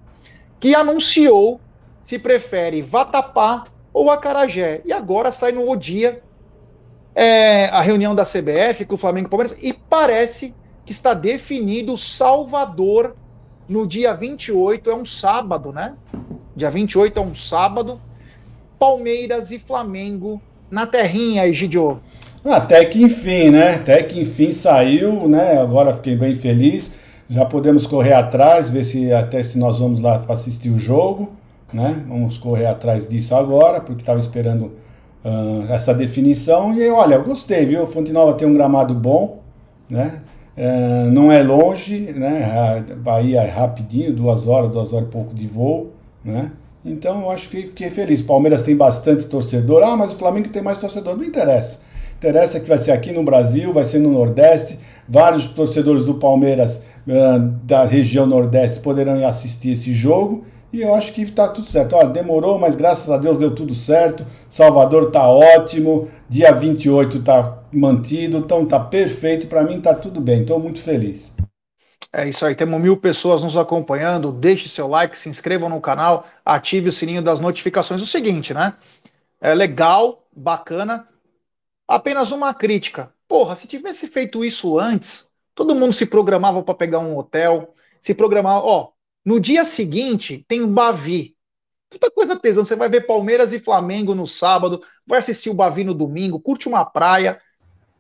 Que anunciou se prefere Vatapá ou Acarajé. E agora sai no dia é, a reunião da CBF com o Flamengo e Palmeiras, e parece que está definido Salvador no dia 28, é um sábado, né? Dia 28 é um sábado. Palmeiras e Flamengo na terrinha, Egidio. Até que enfim, né? Até que enfim saiu, né? Agora fiquei bem feliz. Já podemos correr atrás, ver se até se nós vamos lá assistir o jogo, né? Vamos correr atrás disso agora, porque estava esperando uh, essa definição. E olha, gostei, viu? Fonte Nova tem um gramado bom, né? Uh, não é longe, né? A Bahia é rapidinho, duas horas, duas horas e pouco de voo, né? Então eu acho que fiquei feliz. Palmeiras tem bastante torcedor. Ah, mas o Flamengo tem mais torcedor. Não interessa. Interessa que vai ser aqui no Brasil, vai ser no Nordeste. Vários torcedores do Palmeiras uh, da região Nordeste poderão assistir esse jogo. E eu acho que está tudo certo. Olha, demorou, mas graças a Deus deu tudo certo. Salvador está ótimo. Dia 28 está mantido. Então está perfeito. Para mim está tudo bem. Estou muito feliz. É isso aí, temos mil pessoas nos acompanhando. Deixe seu like, se inscrevam no canal, ative o sininho das notificações. O seguinte, né? É legal, bacana, Apenas uma crítica. Porra, se tivesse feito isso antes, todo mundo se programava para pegar um hotel, se programava. Ó, no dia seguinte tem o Bavi. Puta coisa tesão. Você vai ver Palmeiras e Flamengo no sábado, vai assistir o Bavi no domingo, curte uma praia.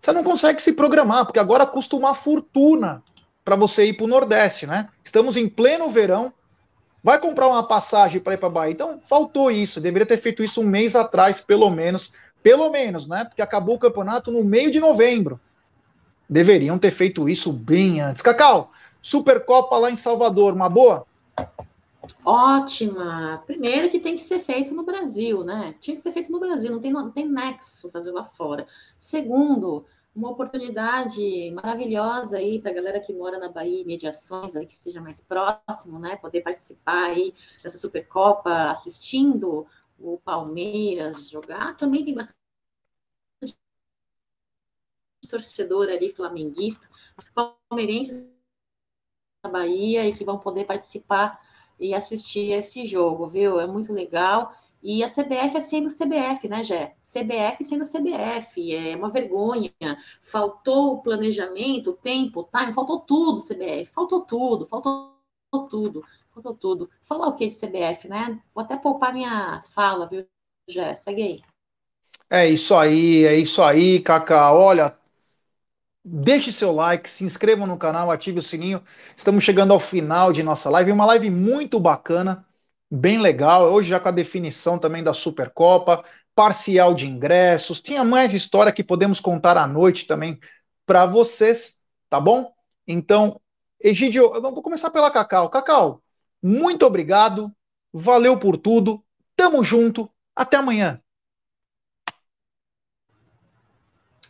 Você não consegue se programar, porque agora custa uma fortuna para você ir para o Nordeste, né? Estamos em pleno verão. Vai comprar uma passagem para ir para Bahia. Então, faltou isso. Deveria ter feito isso um mês atrás, pelo menos, pelo menos, né? Porque acabou o campeonato no meio de novembro. Deveriam ter feito isso bem antes. Cacau, Supercopa lá em Salvador, uma boa? Ótima! Primeiro que tem que ser feito no Brasil, né? Tinha que ser feito no Brasil, não tem, não tem nexo fazer lá fora. Segundo, uma oportunidade maravilhosa aí para a galera que mora na Bahia, mediações aí que esteja mais próximo, né? Poder participar aí dessa Supercopa, assistindo o Palmeiras jogar. Também tem bastante torcedor ali flamenguista, palmeirenses na Bahia e que vão poder participar e assistir esse jogo, viu? É muito legal. E a CBF é sendo CBF, né, Gé? CBF sendo CBF, é uma vergonha. Faltou o planejamento, o tempo, o time, faltou tudo, CBF, faltou tudo, faltou tudo, faltou tudo. Falar o que de CBF, né? Vou até poupar minha fala, viu, Gé? Segue aí. É isso aí, é isso aí, Cacá. Olha, Deixe seu like, se inscreva no canal, ative o sininho. Estamos chegando ao final de nossa live, uma live muito bacana, bem legal. Hoje já com a definição também da Supercopa, parcial de ingressos. Tinha mais história que podemos contar à noite também para vocês, tá bom? Então, Egidio, vou começar pela Cacau. Cacau, muito obrigado, valeu por tudo, tamo junto, até amanhã.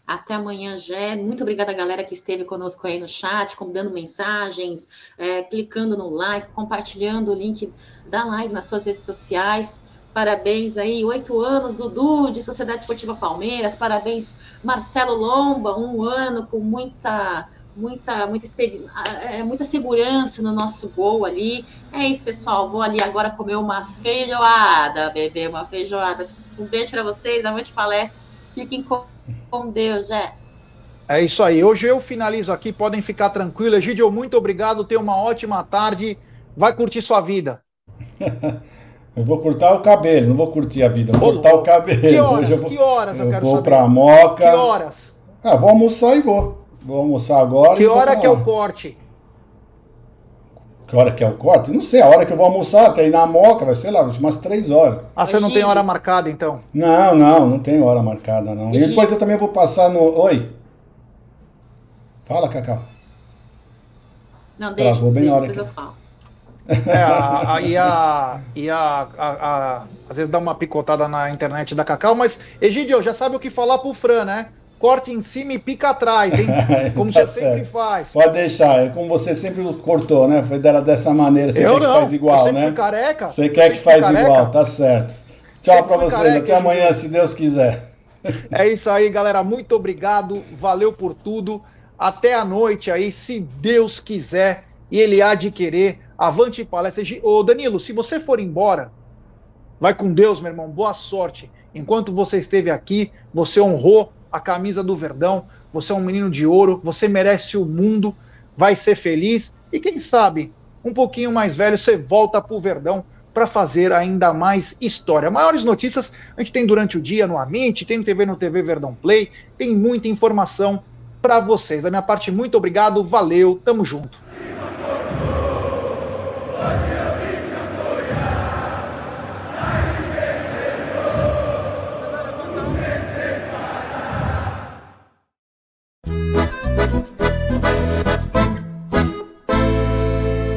Até amanhã, Jé. Muito obrigada, galera, que esteve conosco aí no chat, dando mensagens, é, clicando no like, compartilhando o link da live nas suas redes sociais. Parabéns aí, oito anos, Dudu, de Sociedade Esportiva Palmeiras. Parabéns, Marcelo Lomba, um ano com muita, muita, muita, é, muita segurança no nosso gol ali. É isso, pessoal. Vou ali agora comer uma feijoada, beber uma feijoada. Um beijo para vocês, noite palestra. Fiquem com com Deus, é. É isso aí. Hoje eu finalizo aqui, podem ficar tranquilos. Egidio, muito obrigado. Tenha uma ótima tarde. Vai curtir sua vida. eu vou cortar o cabelo, não vou curtir a vida, vou cortar o cabelo. Que horas? Eu vou, que horas eu, eu quero vou saber? pra Moca. Que horas? Ah, vou almoçar e vou. Vou almoçar agora. Que hora que é o corte? Que hora que é o corte? Não sei, a hora que eu vou almoçar, até ir na moca, vai ser lá, umas três horas. Ah, você não tem hora marcada então? Não, não, não tem hora marcada, não. E depois eu também vou passar no. Oi? Fala, Cacau. Não, deixa, Travou bem deixa, na hora que. Eu falo. É, a, a, e a, e a, a, às vezes dá uma picotada na internet da Cacau, mas Egidio, já sabe o que falar pro Fran, né? Corte em cima e pica atrás, hein? Como tá você certo. sempre faz. Pode deixar, é como você sempre cortou, né? Foi dela dessa maneira, você eu quer não. que faz igual, eu né? careca. Você quer que faz careca. igual, tá certo. Tchau para vocês, careca, até amanhã, se Deus quiser. É isso aí, galera. Muito obrigado, valeu por tudo. Até a noite aí, se Deus quiser e Ele há de querer. Avante palestra. Ô Danilo, se você for embora, vai com Deus, meu irmão. Boa sorte. Enquanto você esteve aqui, você honrou a camisa do Verdão. Você é um menino de ouro, você merece o mundo, vai ser feliz e quem sabe, um pouquinho mais velho, você volta para o Verdão para fazer ainda mais história. Maiores notícias a gente tem durante o dia no Amint, tem TV no TV Verdão Play, tem muita informação para vocês. Da minha parte, muito obrigado, valeu, tamo junto.